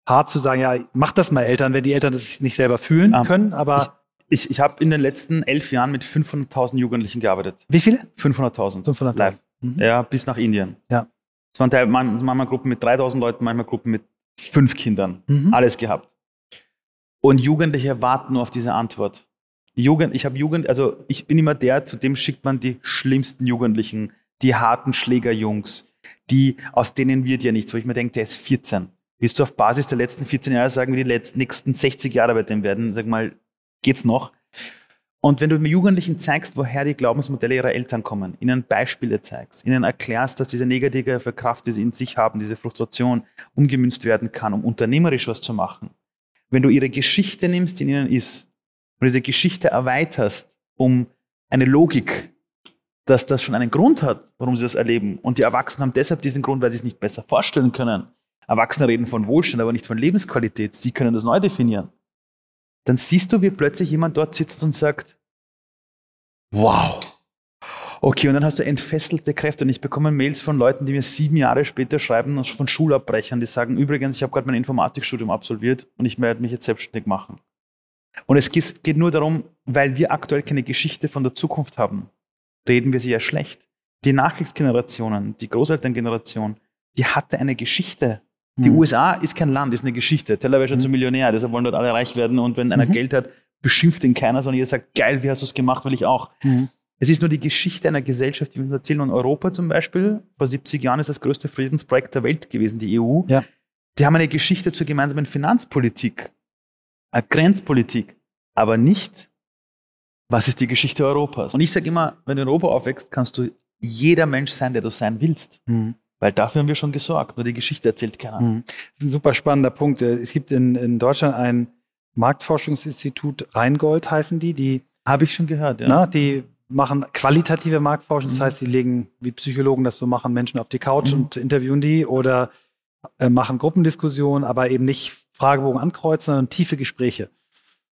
[SPEAKER 1] hart zu sagen, ja, mach das mal Eltern, wenn die Eltern das nicht selber fühlen um, können, aber.
[SPEAKER 2] Ich, ich, ich habe in den letzten elf Jahren mit 500.000 Jugendlichen gearbeitet.
[SPEAKER 1] Wie viele?
[SPEAKER 2] 500.000.
[SPEAKER 1] 500.000.
[SPEAKER 2] Mhm. Ja, bis nach Indien.
[SPEAKER 1] Ja.
[SPEAKER 2] Es waren Teil, manchmal Gruppen mit 3.000 Leuten, manchmal Gruppen mit fünf Kindern. Mhm. Alles gehabt. Und Jugendliche warten nur auf diese Antwort. Jugend, ich habe Jugend, also ich bin immer der, zu dem schickt man die schlimmsten Jugendlichen, die harten Schlägerjungs, die, aus denen wird ja nichts, wo ich mir denke, der ist 14. Willst du auf Basis der letzten 14 Jahre sagen, wie die letzten, nächsten 60 Jahre bei dem werden? Sag mal, geht's noch? Und wenn du mir Jugendlichen zeigst, woher die Glaubensmodelle ihrer Eltern kommen, ihnen Beispiele zeigst, ihnen erklärst, dass diese negative Kraft, die sie in sich haben, diese Frustration umgemünzt werden kann, um unternehmerisch was zu machen. Wenn du ihre Geschichte nimmst, die in ihnen ist, und diese Geschichte erweiterst um eine Logik, dass das schon einen Grund hat, warum sie das erleben. Und die Erwachsenen haben deshalb diesen Grund, weil sie es nicht besser vorstellen können. Erwachsene reden von Wohlstand, aber nicht von Lebensqualität. Sie können das neu definieren. Dann siehst du, wie plötzlich jemand dort sitzt und sagt, wow. Okay, und dann hast du entfesselte Kräfte. Und ich bekomme Mails von Leuten, die mir sieben Jahre später schreiben, von Schulabbrechern, die sagen, übrigens, ich habe gerade mein Informatikstudium absolviert und ich werde mich jetzt selbstständig machen. Und es geht nur darum, weil wir aktuell keine Geschichte von der Zukunft haben, reden wir sie ja schlecht. Die Nachkriegsgenerationen, die Großelterngeneration, die hatte eine Geschichte. Die mhm. USA ist kein Land, ist eine Geschichte. Tel Aviv ist mhm. zum Millionär, deshalb wollen dort alle reich werden. Und wenn einer mhm. Geld hat, beschimpft ihn keiner, sondern jeder sagt, geil, wie hast du es gemacht, will ich auch. Mhm. Es ist nur die Geschichte einer Gesellschaft, die wir uns erzählen. Und Europa zum Beispiel, vor 70 Jahren ist das größte Friedensprojekt der Welt gewesen, die EU.
[SPEAKER 1] Ja.
[SPEAKER 2] Die haben eine Geschichte zur gemeinsamen Finanzpolitik Grenzpolitik, aber nicht, was ist die Geschichte Europas. Und ich sage immer, wenn du in Europa aufwächst, kannst du jeder Mensch sein, der du sein willst. Mhm. Weil dafür haben wir schon gesorgt, nur die Geschichte erzählt keiner. Mhm.
[SPEAKER 1] Das ist ein super spannender Punkt. Es gibt in, in Deutschland ein Marktforschungsinstitut, Rheingold heißen die, die
[SPEAKER 2] habe ich schon gehört,
[SPEAKER 1] ja. Na, die machen qualitative Marktforschung, das mhm. heißt, sie legen, wie Psychologen das so machen, Menschen auf die Couch mhm. und interviewen die oder äh, machen Gruppendiskussionen, aber eben nicht Fragebogen ankreuzen, sondern tiefe Gespräche.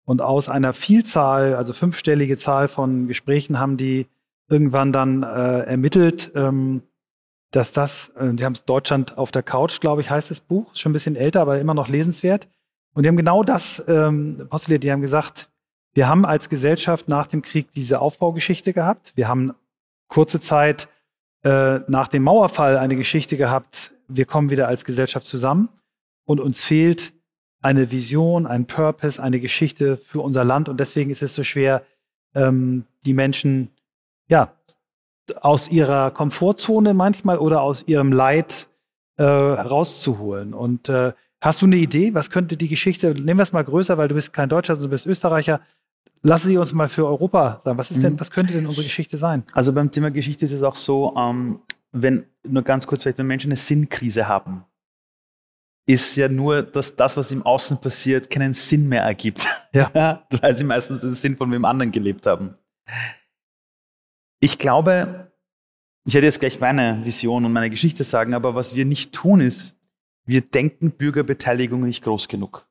[SPEAKER 1] Und aus einer Vielzahl, also fünfstellige Zahl von Gesprächen haben die irgendwann dann äh, ermittelt, ähm, dass das, äh, die haben es Deutschland auf der Couch, glaube ich, heißt das Buch, ist schon ein bisschen älter, aber immer noch lesenswert. Und die haben genau das ähm, postuliert. Die haben gesagt, wir haben als Gesellschaft nach dem Krieg diese Aufbaugeschichte gehabt. Wir haben kurze Zeit äh, nach dem Mauerfall eine Geschichte gehabt. Wir kommen wieder als Gesellschaft zusammen und uns fehlt eine Vision, ein Purpose, eine Geschichte für unser Land. Und deswegen ist es so schwer, ähm, die Menschen ja aus ihrer Komfortzone manchmal oder aus ihrem Leid äh, rauszuholen. Und äh, hast du eine Idee? Was könnte die Geschichte? Nehmen wir es mal größer, weil du bist kein Deutscher, sondern du bist Österreicher. Lassen Sie uns mal für Europa sagen. Was ist denn, mhm. was könnte denn unsere Geschichte sein?
[SPEAKER 2] Also beim Thema Geschichte ist es auch so, ähm, wenn nur ganz kurz vielleicht, wenn Menschen eine Sinnkrise haben, ist ja nur, dass das, was im Außen passiert, keinen Sinn mehr ergibt.
[SPEAKER 1] Ja.
[SPEAKER 2] Weil sie meistens den Sinn von wem anderen gelebt haben. Ich glaube, ich hätte jetzt gleich meine Vision und meine Geschichte sagen, aber was wir nicht tun ist, wir denken Bürgerbeteiligung nicht groß genug.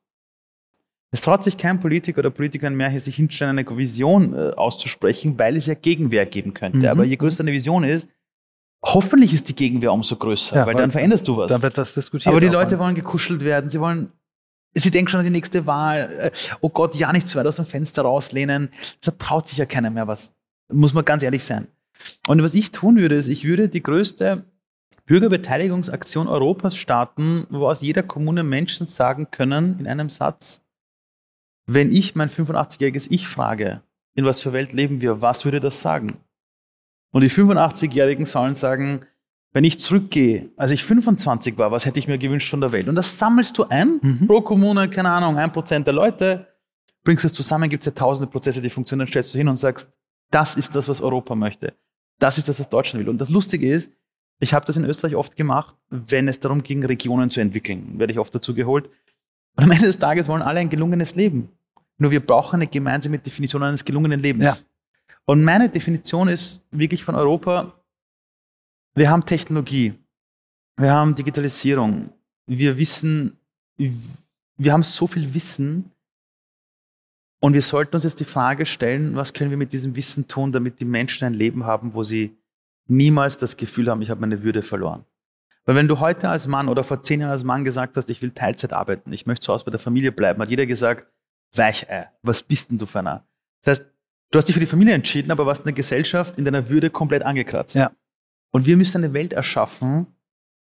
[SPEAKER 2] Es traut sich kein Politiker oder Politikerin mehr, hier sich hinstellen, eine Vision äh, auszusprechen, weil es ja Gegenwehr geben könnte. Mhm. Aber je größer eine Vision ist, Hoffentlich ist die Gegenwehr umso größer, ja, weil, weil, dann veränderst du was.
[SPEAKER 1] Dann wird was diskutiert.
[SPEAKER 2] Aber die Leute wollen gekuschelt werden, sie wollen Sie denken schon an die nächste Wahl. Äh, oh Gott, ja nicht zu weit aus dem Fenster rauslehnen. Deshalb traut sich ja keiner mehr was. Muss man ganz ehrlich sein. Und was ich tun würde, ist, ich würde die größte Bürgerbeteiligungsaktion Europas starten, wo aus jeder Kommune Menschen sagen können in einem Satz, wenn ich mein 85-jähriges Ich frage, in was für Welt leben wir, was würde das sagen? Und die 85-Jährigen sollen sagen, wenn ich zurückgehe, als ich 25 war, was hätte ich mir gewünscht von der Welt? Und das sammelst du ein, mhm. pro Kommune, keine Ahnung, ein Prozent der Leute, bringst es zusammen, gibt es ja tausende Prozesse, die funktionieren, stellst du hin und sagst, das ist das, was Europa möchte. Das ist das, was Deutschland will. Und das Lustige ist, ich habe das in Österreich oft gemacht, wenn es darum ging, Regionen zu entwickeln, werde ich oft dazu geholt. Und am Ende des Tages wollen alle ein gelungenes Leben. Nur wir brauchen eine gemeinsame Definition eines gelungenen Lebens. Ja. Und meine Definition ist wirklich von Europa, wir haben Technologie, wir haben Digitalisierung, wir wissen, wir haben so viel Wissen und wir sollten uns jetzt die Frage stellen, was können wir mit diesem Wissen tun, damit die Menschen ein Leben haben, wo sie niemals das Gefühl haben, ich habe meine Würde verloren. Weil wenn du heute als Mann oder vor zehn Jahren als Mann gesagt hast, ich will Teilzeit arbeiten, ich möchte zu Hause bei der Familie bleiben, hat jeder gesagt, Weichei, was bist denn du für einer? Das heißt, du hast dich für die Familie entschieden, aber warst in der Gesellschaft in deiner Würde komplett angekratzt.
[SPEAKER 1] Ja.
[SPEAKER 2] Und wir müssen eine Welt erschaffen,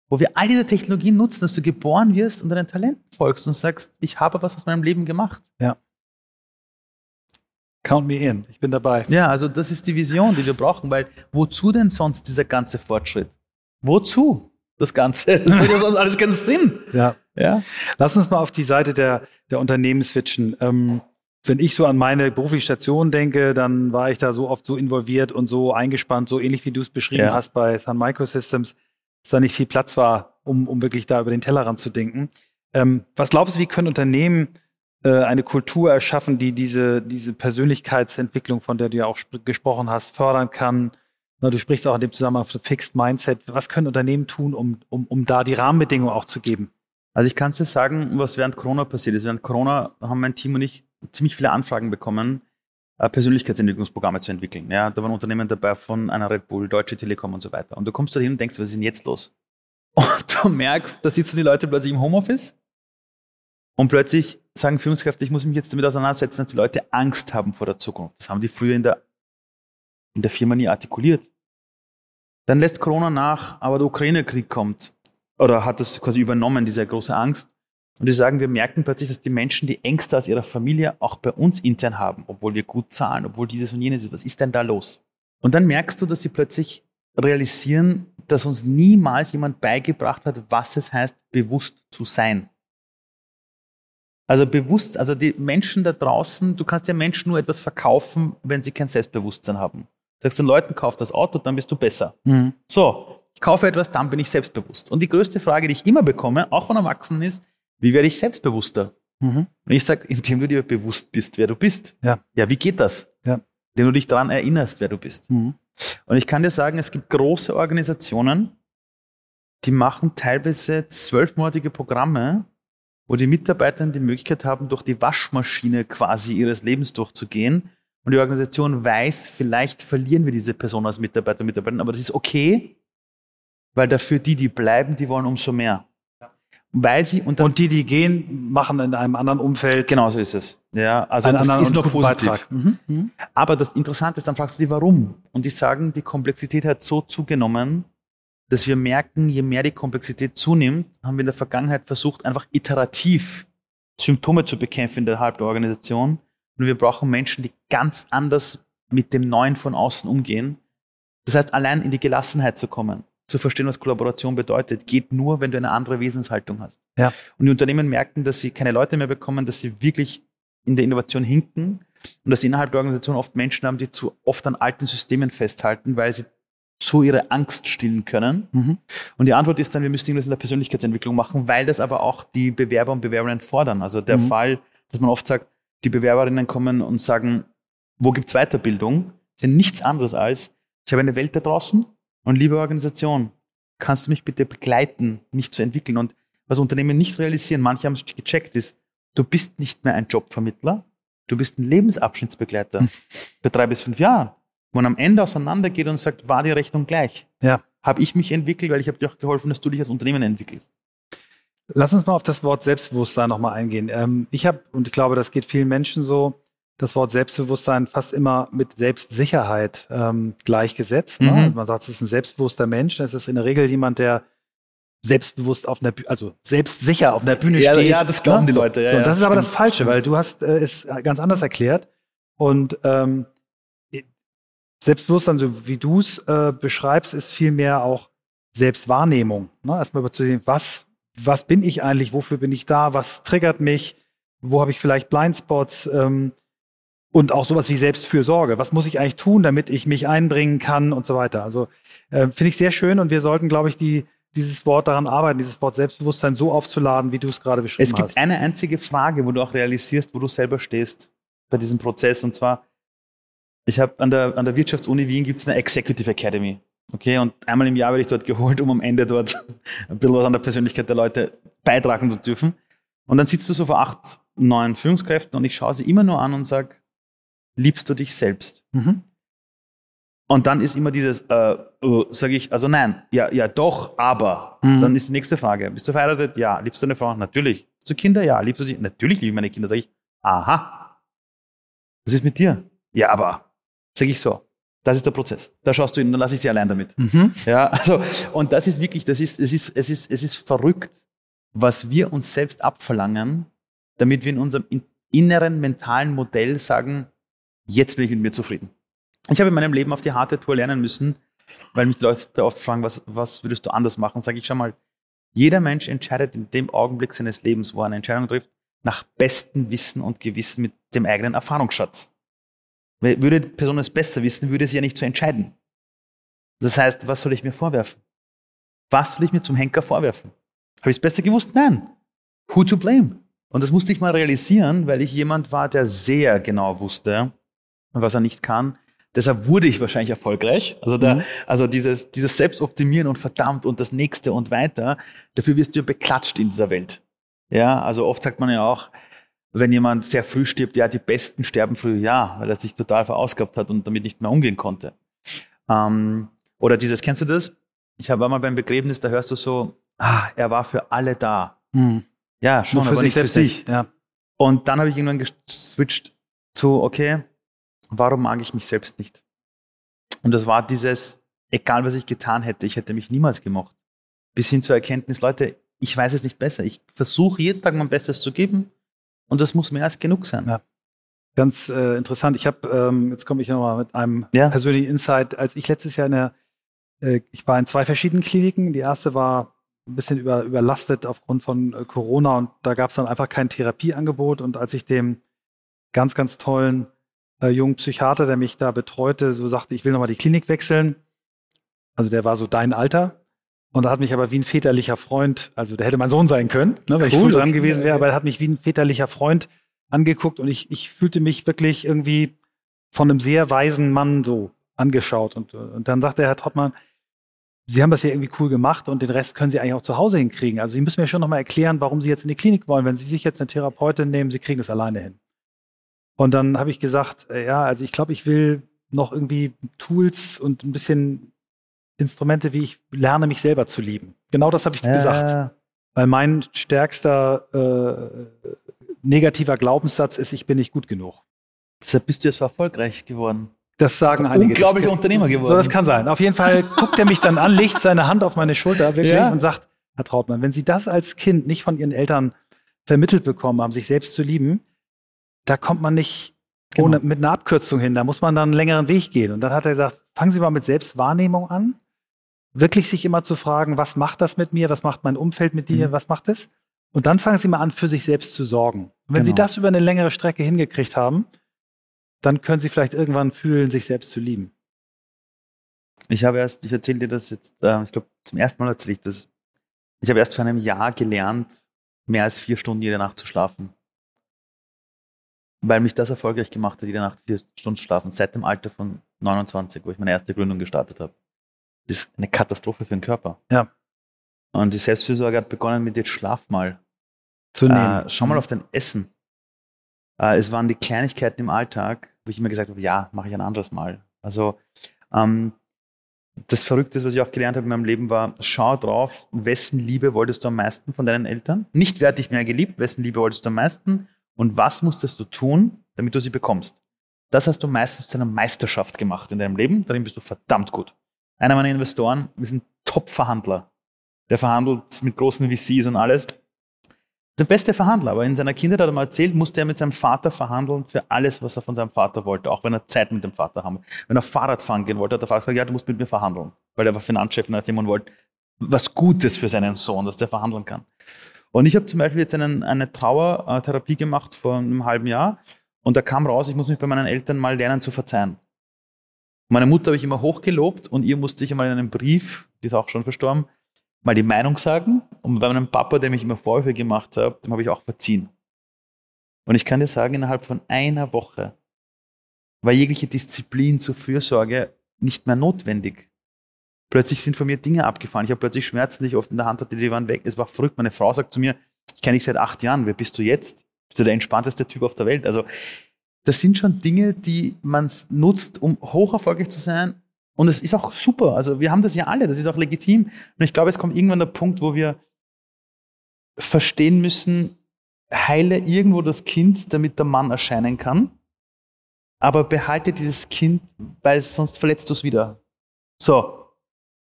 [SPEAKER 2] wo wir all diese Technologien nutzen, dass du geboren wirst und deinen Talenten folgst und sagst, ich habe was aus meinem Leben gemacht.
[SPEAKER 1] Ja. Count me in, ich bin dabei.
[SPEAKER 2] Ja, also das ist die Vision, die wir brauchen, weil wozu denn sonst dieser ganze Fortschritt? Wozu das Ganze? Das hat ja sonst alles keinen Sinn.
[SPEAKER 1] Ja. ja. Lass uns mal auf die Seite der, der Unternehmen switchen. Ähm, wenn ich so an meine berufliche Station denke, dann war ich da so oft so involviert und so eingespannt, so ähnlich wie du es beschrieben ja. hast bei Sun Microsystems, dass da nicht viel Platz war, um, um wirklich da über den Tellerrand zu denken. Ähm, was glaubst du, wie können Unternehmen äh, eine Kultur erschaffen, die diese, diese Persönlichkeitsentwicklung, von der du ja auch gesprochen hast, fördern kann. Na, du sprichst auch in dem Zusammenhang von Fixed Mindset. Was können Unternehmen tun, um, um, um da die Rahmenbedingungen auch zu geben?
[SPEAKER 2] Also ich kann dir sagen, was während Corona passiert ist. Während Corona haben mein Team und ich ziemlich viele Anfragen bekommen, äh, Persönlichkeitsentwicklungsprogramme zu entwickeln. Ja, da waren Unternehmen dabei von einer Red Bull, Deutsche Telekom und so weiter. Und du kommst da hin und denkst, was ist denn jetzt los? Und du merkst, da sitzen die Leute plötzlich im Homeoffice und plötzlich sagen Führungskräfte, ich muss mich jetzt damit auseinandersetzen, dass die Leute Angst haben vor der Zukunft. Das haben die früher in der, in der Firma nie artikuliert. Dann lässt Corona nach, aber der Ukraine-Krieg kommt oder hat das quasi übernommen, diese große Angst. Und die sagen, wir merken plötzlich, dass die Menschen die Ängste aus ihrer Familie auch bei uns intern haben, obwohl wir gut zahlen, obwohl dieses und jenes ist. Was ist denn da los? Und dann merkst du, dass sie plötzlich realisieren, dass uns niemals jemand beigebracht hat, was es heißt, bewusst zu sein. Also bewusst, also die Menschen da draußen, du kannst ja Menschen nur etwas verkaufen, wenn sie kein Selbstbewusstsein haben. Du sagst den Leuten, kauf das Auto, dann bist du besser. Mhm. So, ich kaufe etwas, dann bin ich selbstbewusst. Und die größte Frage, die ich immer bekomme, auch von Erwachsenen, ist, wie werde ich selbstbewusster? Mhm. Und ich sage, indem du dir bewusst bist, wer du bist.
[SPEAKER 1] Ja,
[SPEAKER 2] ja wie geht das?
[SPEAKER 1] Ja.
[SPEAKER 2] Indem du dich daran erinnerst, wer du bist. Mhm. Und ich kann dir sagen, es gibt große Organisationen, die machen teilweise zwölfmonatige Programme, wo die Mitarbeiter die Möglichkeit haben, durch die Waschmaschine quasi ihres Lebens durchzugehen. Und die Organisation weiß, vielleicht verlieren wir diese Person als Mitarbeiter und Mitarbeiterin, aber das ist okay, weil dafür die, die bleiben, die wollen umso mehr.
[SPEAKER 1] Weil sie und, und die, die gehen, machen in einem anderen Umfeld.
[SPEAKER 2] Genau so ist es. Ja, also das ist noch positiv. Mhm. Mhm. Aber das Interessante ist, dann fragst du sie, warum? Und die sagen, die Komplexität hat so zugenommen, dass wir merken, je mehr die Komplexität zunimmt, haben wir in der Vergangenheit versucht, einfach iterativ Symptome zu bekämpfen in der Organisation. Und wir brauchen Menschen, die ganz anders mit dem Neuen von außen umgehen. Das heißt, allein in die Gelassenheit zu kommen, zu verstehen, was Kollaboration bedeutet, geht nur, wenn du eine andere Wesenshaltung hast.
[SPEAKER 1] Ja.
[SPEAKER 2] Und die Unternehmen merken, dass sie keine Leute mehr bekommen, dass sie wirklich in der Innovation hinken und dass sie innerhalb der Organisation oft Menschen haben, die zu oft an alten Systemen festhalten, weil sie so ihre Angst stillen können? Mhm. Und die Antwort ist dann, wir müssen irgendwas in der Persönlichkeitsentwicklung machen, weil das aber auch die Bewerber und Bewerberinnen fordern. Also der mhm. Fall, dass man oft sagt, die Bewerberinnen kommen und sagen, wo gibt's Weiterbildung? ist ja nichts anderes als, ich habe eine Welt da draußen und liebe Organisation, kannst du mich bitte begleiten, mich zu entwickeln? Und was Unternehmen nicht realisieren, manche haben es gecheckt, ist, du bist nicht mehr ein Jobvermittler, du bist ein Lebensabschnittsbegleiter. Für drei bis fünf Jahre wo man am Ende auseinandergeht und sagt, war die Rechnung gleich?
[SPEAKER 1] Ja.
[SPEAKER 2] Habe ich mich entwickelt, weil ich habe dir auch geholfen, dass du dich als Unternehmen entwickelst.
[SPEAKER 1] Lass uns mal auf das Wort Selbstbewusstsein nochmal eingehen. Ähm, ich habe, und ich glaube, das geht vielen Menschen so, das Wort Selbstbewusstsein fast immer mit Selbstsicherheit ähm, gleichgesetzt. Ne? Mhm. Man sagt, es ist ein selbstbewusster Mensch. Das ist in der Regel jemand, der selbstbewusst auf einer Bühne, also selbstsicher auf einer Bühne
[SPEAKER 2] ja,
[SPEAKER 1] steht.
[SPEAKER 2] Ja, das glauben ne? die Leute. Ja,
[SPEAKER 1] so, und das
[SPEAKER 2] ja,
[SPEAKER 1] ist aber das Falsche, weil du hast äh, es ganz anders erklärt. Und ähm, Selbstbewusstsein, so wie du es äh, beschreibst, ist vielmehr auch Selbstwahrnehmung. Ne? Erstmal überzusehen, was, was bin ich eigentlich, wofür bin ich da, was triggert mich, wo habe ich vielleicht Blindspots ähm, und auch sowas wie Selbstfürsorge. Was muss ich eigentlich tun, damit ich mich einbringen kann und so weiter. Also äh, finde ich sehr schön und wir sollten, glaube ich, die, dieses Wort daran arbeiten, dieses Wort Selbstbewusstsein so aufzuladen, wie du es gerade beschrieben hast.
[SPEAKER 2] Es gibt hast. eine einzige Frage, wo du auch realisierst, wo du selber stehst bei diesem Prozess und zwar, ich habe an der, an der Wirtschaftsuni Wien gibt es eine Executive Academy. Okay, und einmal im Jahr werde ich dort geholt, um am Ende dort ein bisschen was an der Persönlichkeit der Leute beitragen zu dürfen. Und dann sitzt du so vor acht, neun Führungskräften und ich schaue sie immer nur an und sage, liebst du dich selbst? Mhm. Und dann ist immer dieses, äh, uh, äh, sage ich, also nein, ja, ja doch, aber. Mhm. Dann ist die nächste Frage, bist du verheiratet? Ja. Liebst du eine Frau? Natürlich. Hast du Kinder? Ja. Liebst du sie? Natürlich liebe ich meine Kinder. Sage ich, aha. Was ist mit dir? Ja, aber. Sage ich so. Das ist der Prozess. Da schaust du hin, dann lasse ich sie allein damit. Mhm. Ja, also, und das ist wirklich, das ist, es ist, es ist, es ist verrückt, was wir uns selbst abverlangen, damit wir in unserem inneren mentalen Modell sagen, jetzt bin ich mit mir zufrieden. Ich habe in meinem Leben auf die harte Tour lernen müssen, weil mich Leute oft fragen, was, was würdest du anders machen? Sage ich schon mal, jeder Mensch entscheidet in dem Augenblick seines Lebens, wo er eine Entscheidung trifft, nach bestem Wissen und Gewissen mit dem eigenen Erfahrungsschatz. Würde die Person es besser wissen, würde sie ja nicht so entscheiden. Das heißt, was soll ich mir vorwerfen? Was soll ich mir zum Henker vorwerfen? Habe ich es besser gewusst? Nein. Who to blame? Und das musste ich mal realisieren, weil ich jemand war, der sehr genau wusste, was er nicht kann. Deshalb wurde ich wahrscheinlich erfolgreich. Also, da, mhm. also dieses, dieses Selbstoptimieren und verdammt und das nächste und weiter, dafür wirst du ja beklatscht in dieser Welt. Ja, also oft sagt man ja auch, wenn jemand sehr früh stirbt, ja, die Besten sterben früh, ja, weil er sich total verausgabt hat und damit nicht mehr umgehen konnte. Ähm, oder dieses, kennst du das? Ich war mal beim Begräbnis, da hörst du so, ah, er war für alle da.
[SPEAKER 1] Hm.
[SPEAKER 2] Ja, schon,
[SPEAKER 1] Nur für sich selbst nicht.
[SPEAKER 2] Ja. Und dann habe ich irgendwann geswitcht zu, okay, warum mag ich mich selbst nicht? Und das war dieses, egal was ich getan hätte, ich hätte mich niemals gemocht. Bis hin zur Erkenntnis, Leute, ich weiß es nicht besser. Ich versuche jeden Tag mein Bestes zu geben und das muss mehr als genug sein.
[SPEAKER 1] Ja. Ganz äh, interessant. Ich habe, ähm, jetzt komme ich nochmal mit einem ja. persönlichen Insight. Als ich letztes Jahr in der, äh, ich war in zwei verschiedenen Kliniken. Die erste war ein bisschen über, überlastet aufgrund von äh, Corona und da gab es dann einfach kein Therapieangebot. Und als ich dem ganz, ganz tollen äh, jungen Psychiater, der mich da betreute, so sagte, ich will nochmal die Klinik wechseln. Also der war so dein Alter. Und er hat mich aber wie ein väterlicher Freund, also der hätte mein Sohn sein können, ne, weil cool, ich früh dran gewesen wäre, aber er hat mich wie ein väterlicher Freund angeguckt und ich, ich fühlte mich wirklich irgendwie von einem sehr weisen Mann so angeschaut. Und, und dann sagte Herr Trottmann, Sie haben das ja irgendwie cool gemacht und den Rest können Sie eigentlich auch zu Hause hinkriegen. Also Sie müssen mir schon nochmal erklären, warum Sie jetzt in die Klinik wollen. Wenn Sie sich jetzt eine Therapeutin nehmen, Sie kriegen das alleine hin. Und dann habe ich gesagt, äh, ja, also ich glaube, ich will noch irgendwie Tools und ein bisschen Instrumente, wie ich lerne, mich selber zu lieben. Genau das habe ich ja. gesagt. Weil mein stärkster äh, negativer Glaubenssatz ist, ich bin nicht gut genug.
[SPEAKER 2] Deshalb bist du ja so erfolgreich geworden.
[SPEAKER 1] Das sagen einige.
[SPEAKER 2] Unglaublicher das, Unternehmer geworden.
[SPEAKER 1] So, das kann sein. Auf jeden Fall guckt er mich dann an, legt seine Hand auf meine Schulter wirklich ja. und sagt, Herr Trautmann, wenn Sie das als Kind nicht von Ihren Eltern vermittelt bekommen haben, sich selbst zu lieben, da kommt man nicht genau. ohne, mit einer Abkürzung hin. Da muss man dann einen längeren Weg gehen. Und dann hat er gesagt, fangen Sie mal mit Selbstwahrnehmung an. Wirklich sich immer zu fragen, was macht das mit mir? Was macht mein Umfeld mit dir? Mhm. Was macht es? Und dann fangen Sie mal an, für sich selbst zu sorgen. Und wenn genau. Sie das über eine längere Strecke hingekriegt haben, dann können Sie vielleicht irgendwann fühlen, sich selbst zu lieben.
[SPEAKER 2] Ich habe erst, ich erzähle dir das jetzt, äh, ich glaube, zum ersten Mal erzähle ich das. Ich habe erst vor einem Jahr gelernt, mehr als vier Stunden jede Nacht zu schlafen weil mich das erfolgreich gemacht hat, jede Nacht vier Stunden schlafen, seit dem Alter von 29, wo ich meine erste Gründung gestartet habe. Das ist eine Katastrophe für den Körper.
[SPEAKER 1] Ja.
[SPEAKER 2] Und die Selbstfürsorge hat begonnen mit jetzt schlaf mal.
[SPEAKER 1] Zu nehmen.
[SPEAKER 2] Äh, schau mal auf dein Essen. Äh, es waren die Kleinigkeiten im Alltag, wo ich immer gesagt habe, ja, mache ich ein anderes Mal. Also ähm, das Verrückte, was ich auch gelernt habe in meinem Leben, war, schau drauf, wessen Liebe wolltest du am meisten von deinen Eltern? Nicht wer hat dich mehr geliebt, wessen Liebe wolltest du am meisten? Und was musstest du tun, damit du sie bekommst? Das hast du meistens zu einer Meisterschaft gemacht in deinem Leben, darin bist du verdammt gut. Einer meiner Investoren ist ein Top-Verhandler. Der verhandelt mit großen VCs und alles der beste Verhandler, aber in seiner Kindheit hat er mal erzählt, musste er mit seinem Vater verhandeln für alles, was er von seinem Vater wollte, auch wenn er Zeit mit dem Vater haben. Wenn er Fahrrad fahren gehen wollte, hat der Vater gesagt, ja, du musst mit mir verhandeln, weil er war Finanzchef in einer Firma und wollte was Gutes für seinen Sohn, dass der verhandeln kann. Und ich habe zum Beispiel jetzt einen, eine Trauertherapie gemacht vor einem halben Jahr und da kam raus, ich muss mich bei meinen Eltern mal lernen zu verzeihen. Meine Mutter habe ich immer hochgelobt und ihr musste ich einmal in einem Brief, die ist auch schon verstorben, mal die Meinung sagen. Und bei meinem Papa, dem ich immer Vorwürfe gemacht habe, dem habe ich auch verziehen. Und ich kann dir sagen, innerhalb von einer Woche war jegliche Disziplin zur Fürsorge nicht mehr notwendig. Plötzlich sind von mir Dinge abgefallen. Ich habe plötzlich Schmerzen, die ich oft in der Hand hatte, die waren weg. Es war verrückt. Meine Frau sagt zu mir, ich kenne dich seit acht Jahren. Wer bist du jetzt? Bist du der entspannteste Typ auf der Welt? Also, das sind schon Dinge, die man nutzt, um hoch erfolgreich zu sein und es ist auch super. Also wir haben das ja alle, das ist auch legitim. Und ich glaube, es kommt irgendwann der Punkt, wo wir verstehen müssen, heile irgendwo das Kind, damit der Mann erscheinen kann. Aber behalte dieses Kind, weil sonst verletzt du es wieder. So.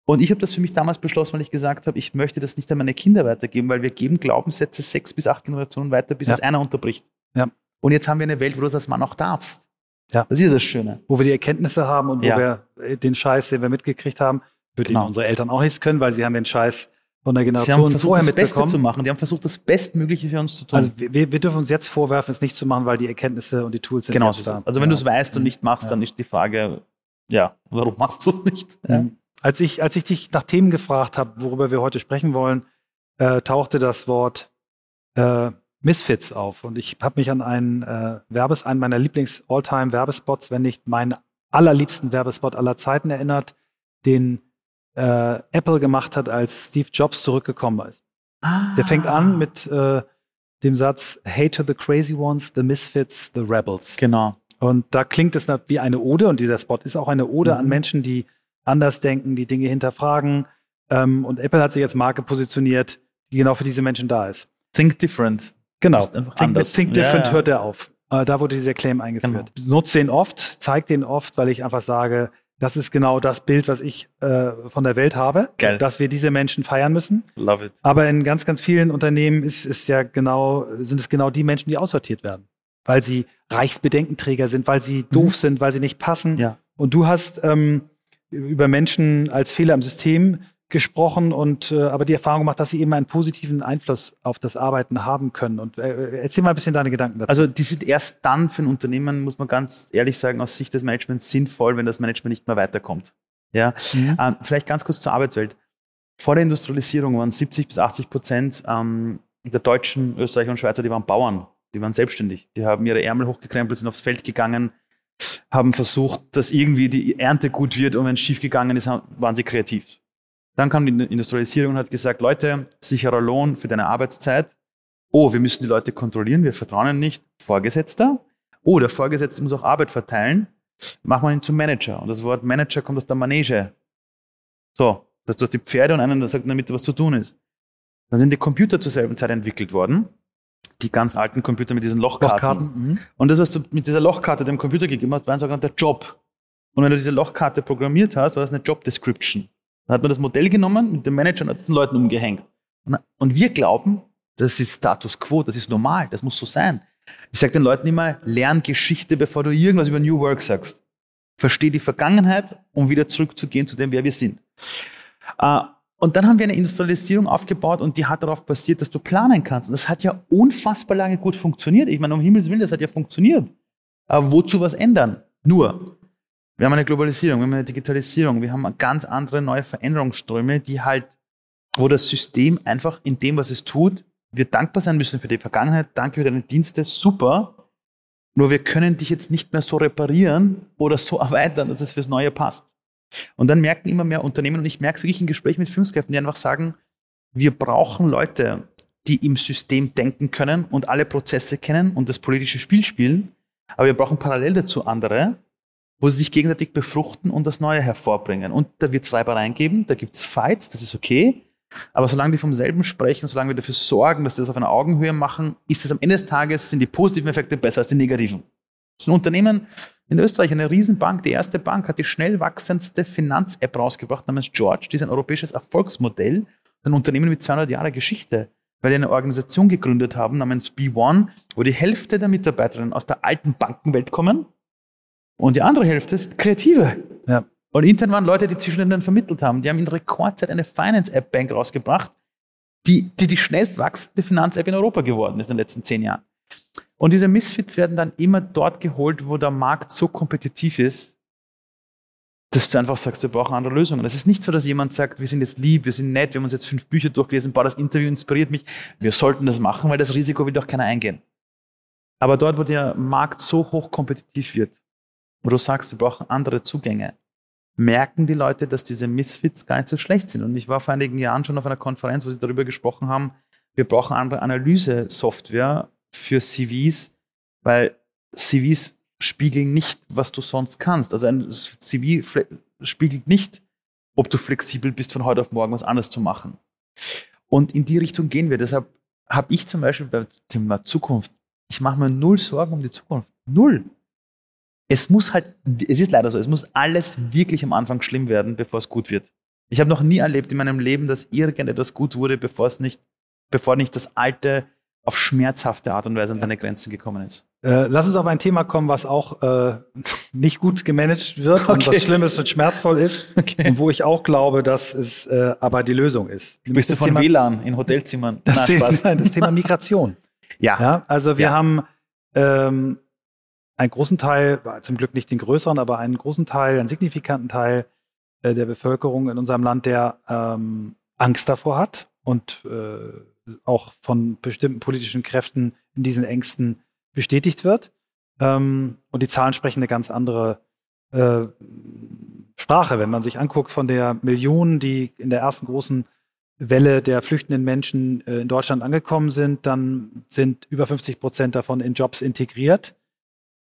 [SPEAKER 2] Und ich habe das für mich damals beschlossen, weil ich gesagt habe, ich möchte das nicht an meine Kinder weitergeben, weil wir geben Glaubenssätze sechs bis acht Generationen weiter, bis ja. es einer unterbricht. Ja. Und jetzt haben wir eine Welt, wo du das als Mann auch darfst.
[SPEAKER 1] Ja. Das ist das Schöne. Wo wir die Erkenntnisse haben und wo ja. wir äh, den Scheiß, den wir mitgekriegt haben, für genau. den unsere Eltern auch nichts können, weil sie haben den Scheiß von der Generation sie haben
[SPEAKER 2] versucht,
[SPEAKER 1] vorher
[SPEAKER 2] das Beste zu machen. Die haben versucht, das Bestmögliche für uns zu tun.
[SPEAKER 1] Also wir, wir dürfen uns jetzt vorwerfen, es nicht zu machen, weil die Erkenntnisse und die Tools sind
[SPEAKER 2] genau jetzt da. Also wenn genau. du es weißt und nicht machst, dann ist die Frage, ja, warum machst du es nicht? Ja.
[SPEAKER 1] Mhm. Als ich, als ich dich nach Themen gefragt habe, worüber wir heute sprechen wollen, äh, tauchte das Wort äh, Misfits auf. Und ich habe mich an einen äh, Werbes, einen meiner Lieblings-All-Time-Werbespots, wenn nicht meinen allerliebsten Werbespot aller Zeiten erinnert, den äh, Apple gemacht hat, als Steve Jobs zurückgekommen ist. Ah. Der fängt an mit äh, dem Satz Hey to the crazy ones, the misfits, the rebels.
[SPEAKER 2] Genau.
[SPEAKER 1] Und da klingt es wie eine Ode und dieser Spot ist auch eine Ode mhm. an Menschen, die anders denken, die Dinge hinterfragen. Ähm, und Apple hat sich als Marke positioniert, die genau für diese Menschen da ist.
[SPEAKER 2] Think different.
[SPEAKER 1] Genau. Think, think, Different ja, ja. hört er auf. Äh, da wurde dieser Claim eingeführt. Genau. Nutze den oft, zeige den oft, weil ich einfach sage, das ist genau das Bild, was ich äh, von der Welt habe, Geil. dass wir diese Menschen feiern müssen.
[SPEAKER 2] Love it.
[SPEAKER 1] Aber in ganz, ganz vielen Unternehmen ist, ist ja genau, sind es genau die Menschen, die aussortiert werden, weil sie Reichsbedenkenträger sind, weil sie mhm. doof sind, weil sie nicht passen.
[SPEAKER 2] Ja.
[SPEAKER 1] Und du hast ähm, über Menschen als Fehler im System gesprochen und äh, aber die Erfahrung gemacht, dass sie eben einen positiven Einfluss auf das Arbeiten haben können. Und äh, erzähl mal ein bisschen deine Gedanken dazu.
[SPEAKER 2] Also die sind erst dann für ein Unternehmen, muss man ganz ehrlich sagen, aus Sicht des Managements sinnvoll, wenn das Management nicht mehr weiterkommt. Ja, mhm. ähm, vielleicht ganz kurz zur Arbeitswelt. Vor der Industrialisierung waren 70 bis 80 Prozent ähm, der Deutschen, Österreicher und Schweizer, die waren Bauern, die waren selbstständig, die haben ihre Ärmel hochgekrempelt, sind aufs Feld gegangen, haben versucht, dass irgendwie die Ernte gut wird und wenn es schief gegangen ist, waren sie kreativ. Dann kam die Industrialisierung und hat gesagt, Leute, sicherer Lohn für deine Arbeitszeit. Oh, wir müssen die Leute kontrollieren, wir vertrauen ihnen nicht. Vorgesetzter. Oh, der Vorgesetzte muss auch Arbeit verteilen. Machen wir ihn zum Manager. Und das Wort Manager kommt aus der Manege. So, dass du hast die Pferde und einen, der sagt damit was zu tun ist. Dann sind die Computer zur selben Zeit entwickelt worden. Die ganz alten Computer mit diesen Lochkarten. Lochkarten mhm. Und das, was du mit dieser Lochkarte dem Computer gegeben hast, war ein sogenannter Job. Und wenn du diese Lochkarte programmiert hast, war das eine Job Description. Dann hat man das Modell genommen, mit dem Manager und hat es den Leuten umgehängt. Und wir glauben, das ist Status quo, das ist normal, das muss so sein. Ich sage den Leuten immer, lern Geschichte, bevor du irgendwas über New Work sagst. Versteh die Vergangenheit, um wieder zurückzugehen zu dem, wer wir sind. Äh, und dann haben wir eine Industrialisierung aufgebaut und die hat darauf basiert, dass du planen kannst. Und das hat ja unfassbar lange gut funktioniert. Ich meine, um Himmels Willen, das hat ja funktioniert. Aber wozu was ändern? Nur, wir haben eine Globalisierung, wir haben eine Digitalisierung, wir haben ganz andere neue Veränderungsströme, die halt, wo das System einfach in dem, was es tut, wir dankbar sein müssen für die Vergangenheit, danke für deine Dienste, super. Nur wir können dich jetzt nicht mehr so reparieren oder so erweitern, dass es fürs Neue passt. Und dann merken immer mehr Unternehmen, und ich merke es wirklich in Gesprächen mit Führungskräften, die einfach sagen, wir brauchen Leute, die im System denken können und alle Prozesse kennen und das politische Spiel spielen, aber wir brauchen parallel dazu andere, wo sie sich gegenseitig befruchten und das Neue hervorbringen. Und da wird es Reibereien geben, da gibt es Fights, das ist okay. Aber solange die vom selben sprechen, solange wir dafür sorgen, dass sie das auf einer Augenhöhe machen, ist es am Ende des Tages, sind die positiven Effekte besser als die negativen. Das ist ein Unternehmen in Österreich, eine Riesenbank, die erste Bank hat die schnell wachsendste Finanz-App rausgebracht namens George. Die ist ein europäisches Erfolgsmodell, ein Unternehmen mit 200 Jahre Geschichte, weil die eine Organisation gegründet haben namens B1, wo die Hälfte der Mitarbeiterinnen aus der alten Bankenwelt kommen und die andere Hälfte sind Kreative. Ja. Und intern waren Leute, die zwischen denen vermittelt haben. Die haben in Rekordzeit eine Finance-App-Bank rausgebracht, die, die die schnellst wachsende Finanz-App in Europa geworden ist in den letzten zehn Jahren. Und diese Misfits werden dann immer dort geholt, wo der Markt so kompetitiv ist, dass du einfach sagst, wir brauchen andere Lösungen. Es ist nicht so, dass jemand sagt, wir sind jetzt lieb, wir sind nett, wir haben uns jetzt fünf Bücher durchgelesen, boah, das Interview inspiriert mich. Wir sollten das machen, weil das Risiko will doch keiner eingehen. Aber dort, wo der Markt so hoch kompetitiv wird, wo du sagst, wir brauchen andere Zugänge, merken die Leute, dass diese Misfits gar nicht so schlecht sind. Und ich war vor einigen Jahren schon auf einer Konferenz, wo sie darüber gesprochen haben, wir brauchen andere Analyse-Software für CVs, weil CVs spiegeln nicht, was du sonst kannst. Also ein CV spiegelt nicht, ob du flexibel bist, von heute auf morgen was anderes zu machen. Und in die Richtung gehen wir. Deshalb habe ich zum Beispiel beim Thema Zukunft, ich mache mir null Sorgen um die Zukunft. Null es muss halt, es ist leider so, es muss alles wirklich am Anfang schlimm werden, bevor es gut wird. Ich habe noch nie erlebt in meinem Leben, dass irgendetwas gut wurde, bevor es nicht, bevor nicht das Alte auf schmerzhafte Art und Weise an seine Grenzen gekommen ist.
[SPEAKER 1] Äh, lass uns auf ein Thema kommen, was auch äh, nicht gut gemanagt wird okay. und was Schlimmes und schmerzvoll ist okay. und wo ich auch glaube, dass es äh, aber die Lösung ist.
[SPEAKER 2] Bist du von Thema, WLAN in Hotelzimmern?
[SPEAKER 1] Das, Thema, das Thema Migration. ja. ja. Also wir ja. haben ähm, einen großen Teil, zum Glück nicht den größeren, aber einen großen Teil, einen signifikanten Teil äh, der Bevölkerung in unserem Land, der ähm, Angst davor hat und äh, auch von bestimmten politischen Kräften in diesen Ängsten bestätigt wird. Ähm, und die Zahlen sprechen eine ganz andere äh, Sprache. Wenn man sich anguckt von der Million, die in der ersten großen Welle der flüchtenden Menschen äh, in Deutschland angekommen sind, dann sind über 50 Prozent davon in Jobs integriert.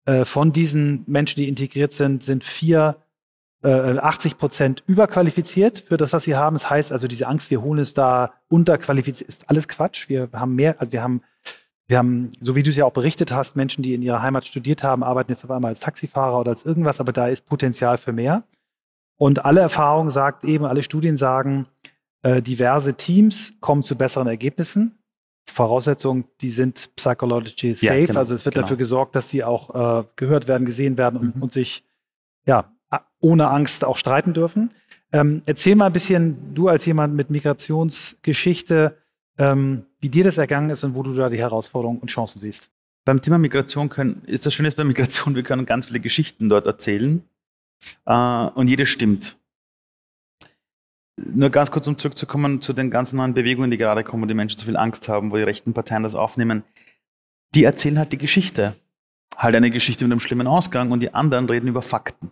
[SPEAKER 1] Äh, von diesen Menschen, die integriert sind, sind vier, äh, 80 Prozent überqualifiziert für das, was sie haben. Das heißt also, diese Angst, wir holen es da unterqualifiziert, ist alles Quatsch. Wir haben mehr, also wir haben, wir haben, so wie du es ja auch berichtet hast, Menschen, die in ihrer Heimat studiert haben, arbeiten jetzt auf einmal als Taxifahrer oder als irgendwas, aber da ist Potenzial für mehr. Und alle Erfahrungen sagt eben, alle Studien sagen, äh, diverse Teams kommen zu besseren Ergebnissen. Voraussetzungen, die sind psychological safe. Ja, genau, also es wird genau. dafür gesorgt, dass sie auch äh, gehört werden, gesehen werden und, mhm. und, sich ja ohne Angst auch streiten dürfen. Ähm, erzähl mal ein bisschen, du als jemand mit Migrationsgeschichte, ähm, wie dir das ergangen ist und wo du da die Herausforderungen und Chancen siehst.
[SPEAKER 2] Beim Thema Migration können, ist das Schöne bei Migration, wir können ganz viele Geschichten dort erzählen äh, und jede stimmt. Nur ganz kurz, um zurückzukommen zu den ganzen neuen Bewegungen, die gerade kommen, wo die Menschen zu viel Angst haben, wo die rechten Parteien das aufnehmen. Die erzählen halt die Geschichte. Halt eine Geschichte mit einem schlimmen Ausgang und die anderen reden über Fakten.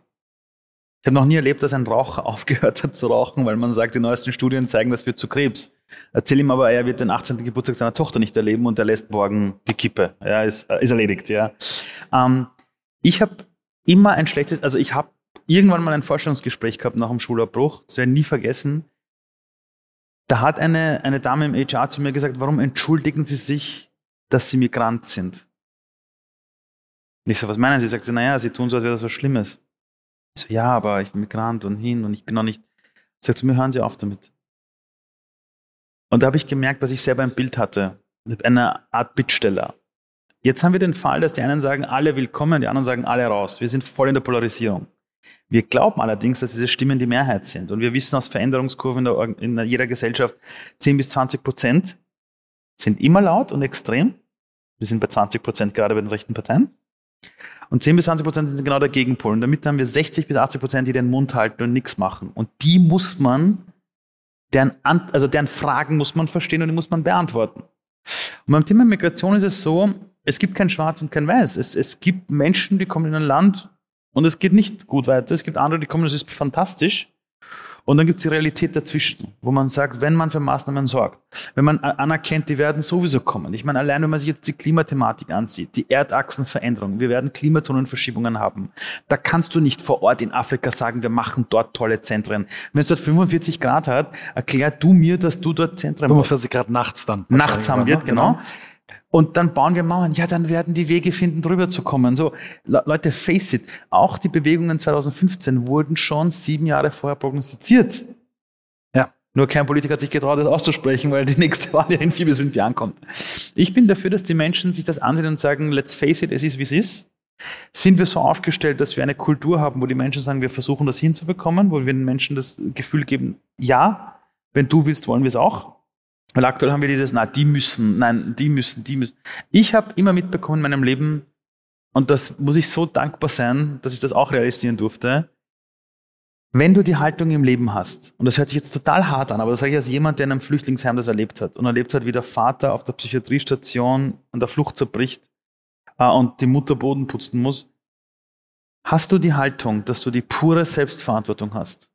[SPEAKER 2] Ich habe noch nie erlebt, dass ein Raucher aufgehört hat zu rauchen, weil man sagt, die neuesten Studien zeigen, das führt zu Krebs. Erzähl ihm aber, er wird den 18. Geburtstag seiner Tochter nicht erleben und er lässt morgen die Kippe. Ja, ist, ist erledigt, ja. Ähm, ich habe immer ein schlechtes, also ich habe irgendwann mal ein Vorstellungsgespräch gehabt nach dem Schulabbruch, das werde ich nie vergessen. Da hat eine, eine Dame im HR zu mir gesagt, warum entschuldigen Sie sich, dass Sie Migrant sind? Und ich so, was meinen Sie? Sagt sie, naja, Sie tun so, als wäre das was Schlimmes. Ich so, ja, aber ich bin Migrant und hin und ich bin noch nicht. Sagt zu mir, hören Sie auf damit. Und da habe ich gemerkt, dass ich selber ein Bild hatte. Eine Art Bittsteller. Jetzt haben wir den Fall, dass die einen sagen, alle willkommen, die anderen sagen, alle raus. Wir sind voll in der Polarisierung. Wir glauben allerdings, dass diese Stimmen die Mehrheit sind. Und wir wissen aus Veränderungskurven in, in jeder Gesellschaft, 10 bis 20 Prozent sind immer laut und extrem. Wir sind bei 20 Prozent gerade bei den rechten Parteien. Und 10 bis 20 Prozent sind genau der Gegenpol. Und damit haben wir 60 bis 80 Prozent, die den Mund halten und nichts machen. Und die muss man, deren, also deren Fragen muss man verstehen und die muss man beantworten. Und beim Thema Migration ist es so, es gibt kein Schwarz und kein Weiß. Es, es gibt Menschen, die kommen in ein Land und es geht nicht gut weiter. Es gibt andere, die kommen, das ist fantastisch. Und dann gibt es die Realität dazwischen, wo man sagt, wenn man für Maßnahmen sorgt, wenn man anerkennt, die werden sowieso kommen. Ich meine, allein wenn man sich jetzt die Klimathematik ansieht, die Erdachsenveränderung, wir werden Klimazonenverschiebungen haben. Da kannst du nicht vor Ort in Afrika sagen, wir machen dort tolle Zentren. Wenn es dort 45 Grad hat, erklär du mir, dass du dort Zentren
[SPEAKER 1] 45 Grad nachts dann.
[SPEAKER 2] Nachts haben wir, genau. genau. Und dann bauen wir Mauern. Ja, dann werden die Wege finden, drüber zu kommen. So, Leute, face it. Auch die Bewegungen 2015 wurden schon sieben Jahre vorher prognostiziert. Ja. Nur kein Politiker hat sich getraut, das auszusprechen, weil die nächste Wahl ja in vier bis fünf Jahren kommt. Ich bin dafür, dass die Menschen sich das ansehen und sagen, let's face it, es ist, wie es ist. Sind wir so aufgestellt, dass wir eine Kultur haben, wo die Menschen sagen, wir versuchen das hinzubekommen, wo wir den Menschen das Gefühl geben, ja, wenn du willst, wollen wir es auch. Weil aktuell haben wir dieses, na, die müssen, nein, die müssen, die müssen. Ich habe immer mitbekommen in meinem Leben, und das muss ich so dankbar sein, dass ich das auch realisieren durfte, wenn du die Haltung im Leben hast, und das hört sich jetzt total hart an, aber das sage ich als jemand, der in einem Flüchtlingsheim das erlebt hat und erlebt hat, wie der Vater auf der Psychiatriestation an der Flucht zerbricht äh, und die Mutter Boden putzen muss, hast du die Haltung, dass du die pure Selbstverantwortung hast.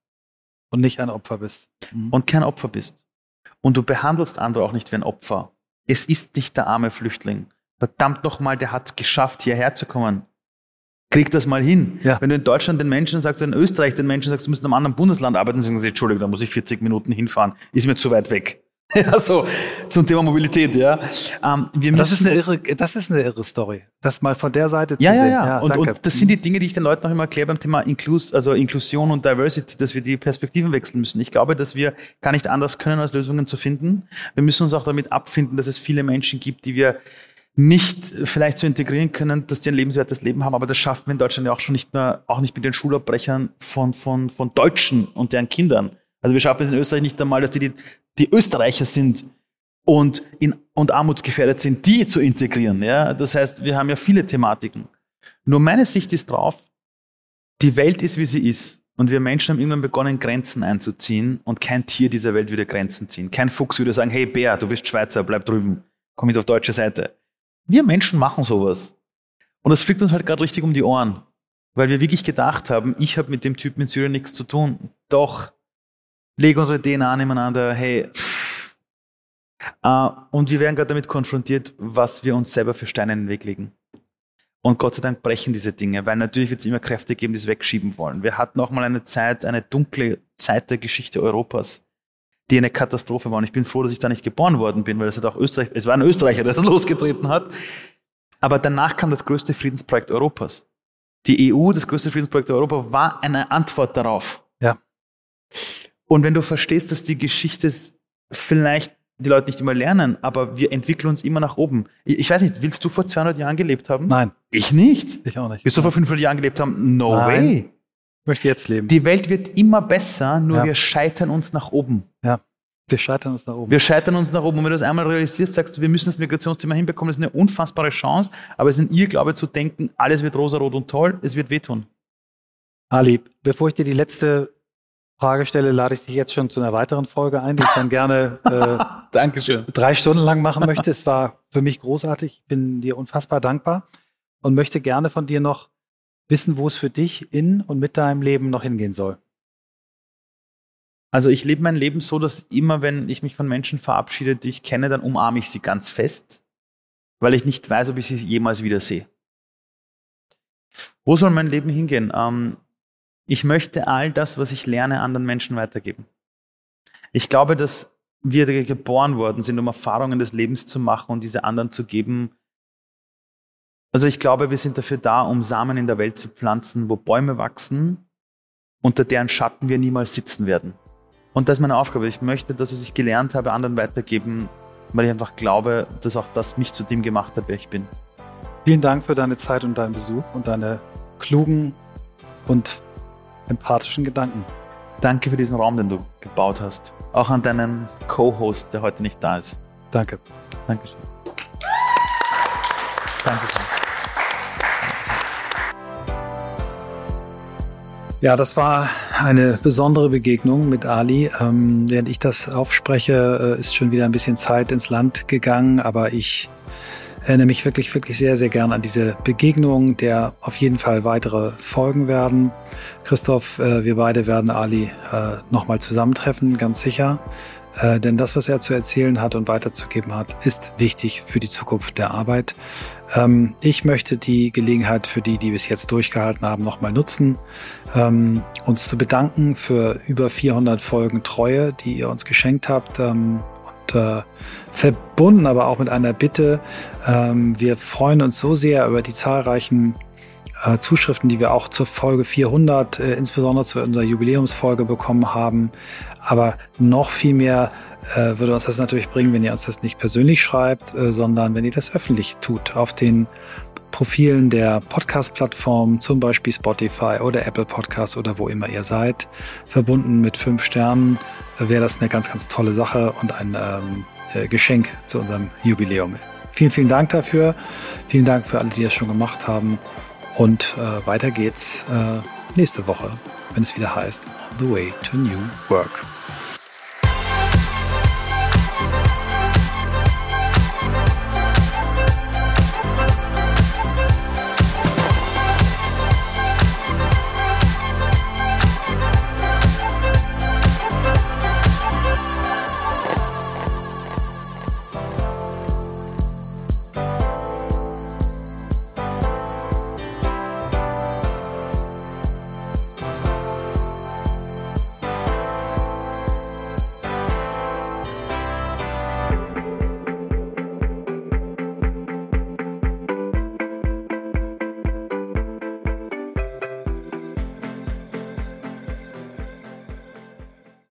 [SPEAKER 1] Und nicht ein Opfer bist.
[SPEAKER 2] Mhm. Und kein Opfer bist. Und du behandelst andere auch nicht wie ein Opfer. Es ist nicht der arme Flüchtling. Verdammt nochmal, der hat es geschafft, hierher zu kommen. Krieg das mal hin. Ja. Wenn du in Deutschland den Menschen sagst, in Österreich den Menschen sagst, du musst in einem anderen Bundesland arbeiten, sagen sie, Entschuldigung, da muss ich 40 Minuten hinfahren, ist mir zu weit weg. ja, so zum Thema Mobilität, ja.
[SPEAKER 1] Ähm, das, ist eine irre, das ist eine irre Story, das mal von der Seite zu
[SPEAKER 2] ja,
[SPEAKER 1] sehen.
[SPEAKER 2] Ja, ja, und, und, das sind die Dinge, die ich den Leuten auch immer erkläre beim Thema Inclus, also Inklusion und Diversity, dass wir die Perspektiven wechseln müssen. Ich glaube, dass wir gar nicht anders können, als Lösungen zu finden. Wir müssen uns auch damit abfinden, dass es viele Menschen gibt, die wir nicht vielleicht so integrieren können, dass die ein lebenswertes Leben haben, aber das schaffen wir in Deutschland ja auch schon nicht mehr, auch nicht mit den Schulabbrechern von, von, von Deutschen und deren Kindern. Also wir schaffen es in Österreich nicht einmal, dass die die die Österreicher sind und, in, und armutsgefährdet sind, die zu integrieren. Ja? Das heißt, wir haben ja viele Thematiken. Nur meine Sicht ist drauf, die Welt ist, wie sie ist. Und wir Menschen haben irgendwann begonnen, Grenzen einzuziehen und kein Tier dieser Welt würde Grenzen ziehen. Kein Fuchs würde sagen, hey Bär, du bist Schweizer, bleib drüben, komm mit auf deutsche Seite. Wir Menschen machen sowas. Und das fliegt uns halt gerade richtig um die Ohren, weil wir wirklich gedacht haben, ich habe mit dem Typen in Syrien nichts zu tun. Doch, legen unsere DNA nebeneinander, hey. Uh, und wir werden gerade damit konfrontiert, was wir uns selber für Steine in den Weg legen. Und Gott sei Dank brechen diese Dinge, weil natürlich wird es immer Kräfte geben, die es wegschieben wollen. Wir hatten auch mal eine Zeit, eine dunkle Zeit der Geschichte Europas, die eine Katastrophe war. Und ich bin froh, dass ich da nicht geboren worden bin, weil es hat auch Österreich, es war ein Österreicher, der das losgetreten hat. Aber danach kam das größte Friedensprojekt Europas. Die EU, das größte Friedensprojekt Europas, war eine Antwort darauf.
[SPEAKER 1] Ja.
[SPEAKER 2] Und wenn du verstehst, dass die Geschichte vielleicht die Leute nicht immer lernen, aber wir entwickeln uns immer nach oben. Ich weiß nicht, willst du vor 200 Jahren gelebt haben?
[SPEAKER 1] Nein.
[SPEAKER 2] Ich nicht.
[SPEAKER 1] Ich auch nicht.
[SPEAKER 2] Willst du vor 500 Jahren gelebt haben? No Nein. way.
[SPEAKER 1] Ich möchte jetzt leben.
[SPEAKER 2] Die Welt wird immer besser, nur ja. wir scheitern uns nach oben.
[SPEAKER 1] Ja. Wir scheitern uns nach oben.
[SPEAKER 2] Wir scheitern uns nach oben. Und wenn du das einmal realisierst, sagst du, wir müssen das Migrationsthema hinbekommen, das ist eine unfassbare Chance, aber es ist ein Irrglaube zu denken, alles wird rosarot und toll, es wird wehtun.
[SPEAKER 1] Ali, bevor ich dir die letzte Frage stelle, lade ich dich jetzt schon zu einer weiteren Folge ein, die ich dann gerne äh,
[SPEAKER 2] Dankeschön.
[SPEAKER 1] drei Stunden lang machen möchte. Es war für mich großartig. Ich bin dir unfassbar dankbar und möchte gerne von dir noch wissen, wo es für dich in und mit deinem Leben noch hingehen soll.
[SPEAKER 2] Also ich lebe mein Leben so, dass immer, wenn ich mich von Menschen verabschiede, die ich kenne, dann umarme ich sie ganz fest, weil ich nicht weiß, ob ich sie jemals wieder sehe. Wo soll mein Leben hingehen? Ähm, ich möchte all das, was ich lerne, anderen Menschen weitergeben. Ich glaube, dass wir geboren worden sind, um Erfahrungen des Lebens zu machen und diese anderen zu geben. Also ich glaube, wir sind dafür da, um Samen in der Welt zu pflanzen, wo Bäume wachsen, unter deren Schatten wir niemals sitzen werden. Und das ist meine Aufgabe. Ich möchte das, was ich gelernt habe, anderen weitergeben, weil ich einfach glaube, dass auch das mich zu dem gemacht hat, wer ich bin.
[SPEAKER 1] Vielen Dank für deine Zeit und deinen Besuch und deine klugen und empathischen Gedanken.
[SPEAKER 2] Danke für diesen Raum, den du gebaut hast. Auch an deinen Co-Host, der heute nicht da ist.
[SPEAKER 1] Danke.
[SPEAKER 2] Dankeschön. Dankeschön.
[SPEAKER 1] Ja, das war eine besondere Begegnung mit Ali. Ähm, während ich das aufspreche, äh, ist schon wieder ein bisschen Zeit ins Land gegangen, aber ich erinnere mich wirklich, wirklich sehr, sehr gern an diese Begegnung, der auf jeden Fall weitere folgen werden. Christoph, äh, wir beide werden Ali äh, nochmal zusammentreffen, ganz sicher. Äh, denn das, was er zu erzählen hat und weiterzugeben hat, ist wichtig für die Zukunft der Arbeit. Ähm, ich möchte die Gelegenheit für die, die bis jetzt durchgehalten haben, nochmal nutzen, ähm, uns zu bedanken für über 400 Folgen Treue, die ihr uns geschenkt habt. Äh, verbunden aber auch mit einer Bitte. Ähm, wir freuen uns so sehr über die zahlreichen äh, Zuschriften, die wir auch zur Folge 400, äh, insbesondere zu unserer Jubiläumsfolge bekommen haben. Aber noch viel mehr äh, würde uns das natürlich bringen, wenn ihr uns das nicht persönlich schreibt, äh, sondern wenn ihr das öffentlich tut auf den Profilen der Podcast-Plattform, zum Beispiel Spotify oder Apple Podcast oder wo immer ihr seid, verbunden mit fünf Sternen, wäre das eine ganz, ganz tolle Sache und ein ähm, äh, Geschenk zu unserem Jubiläum. Vielen, vielen Dank dafür. Vielen Dank für alle, die das schon gemacht haben. Und äh, weiter geht's äh, nächste Woche, wenn es wieder heißt On the Way to New Work.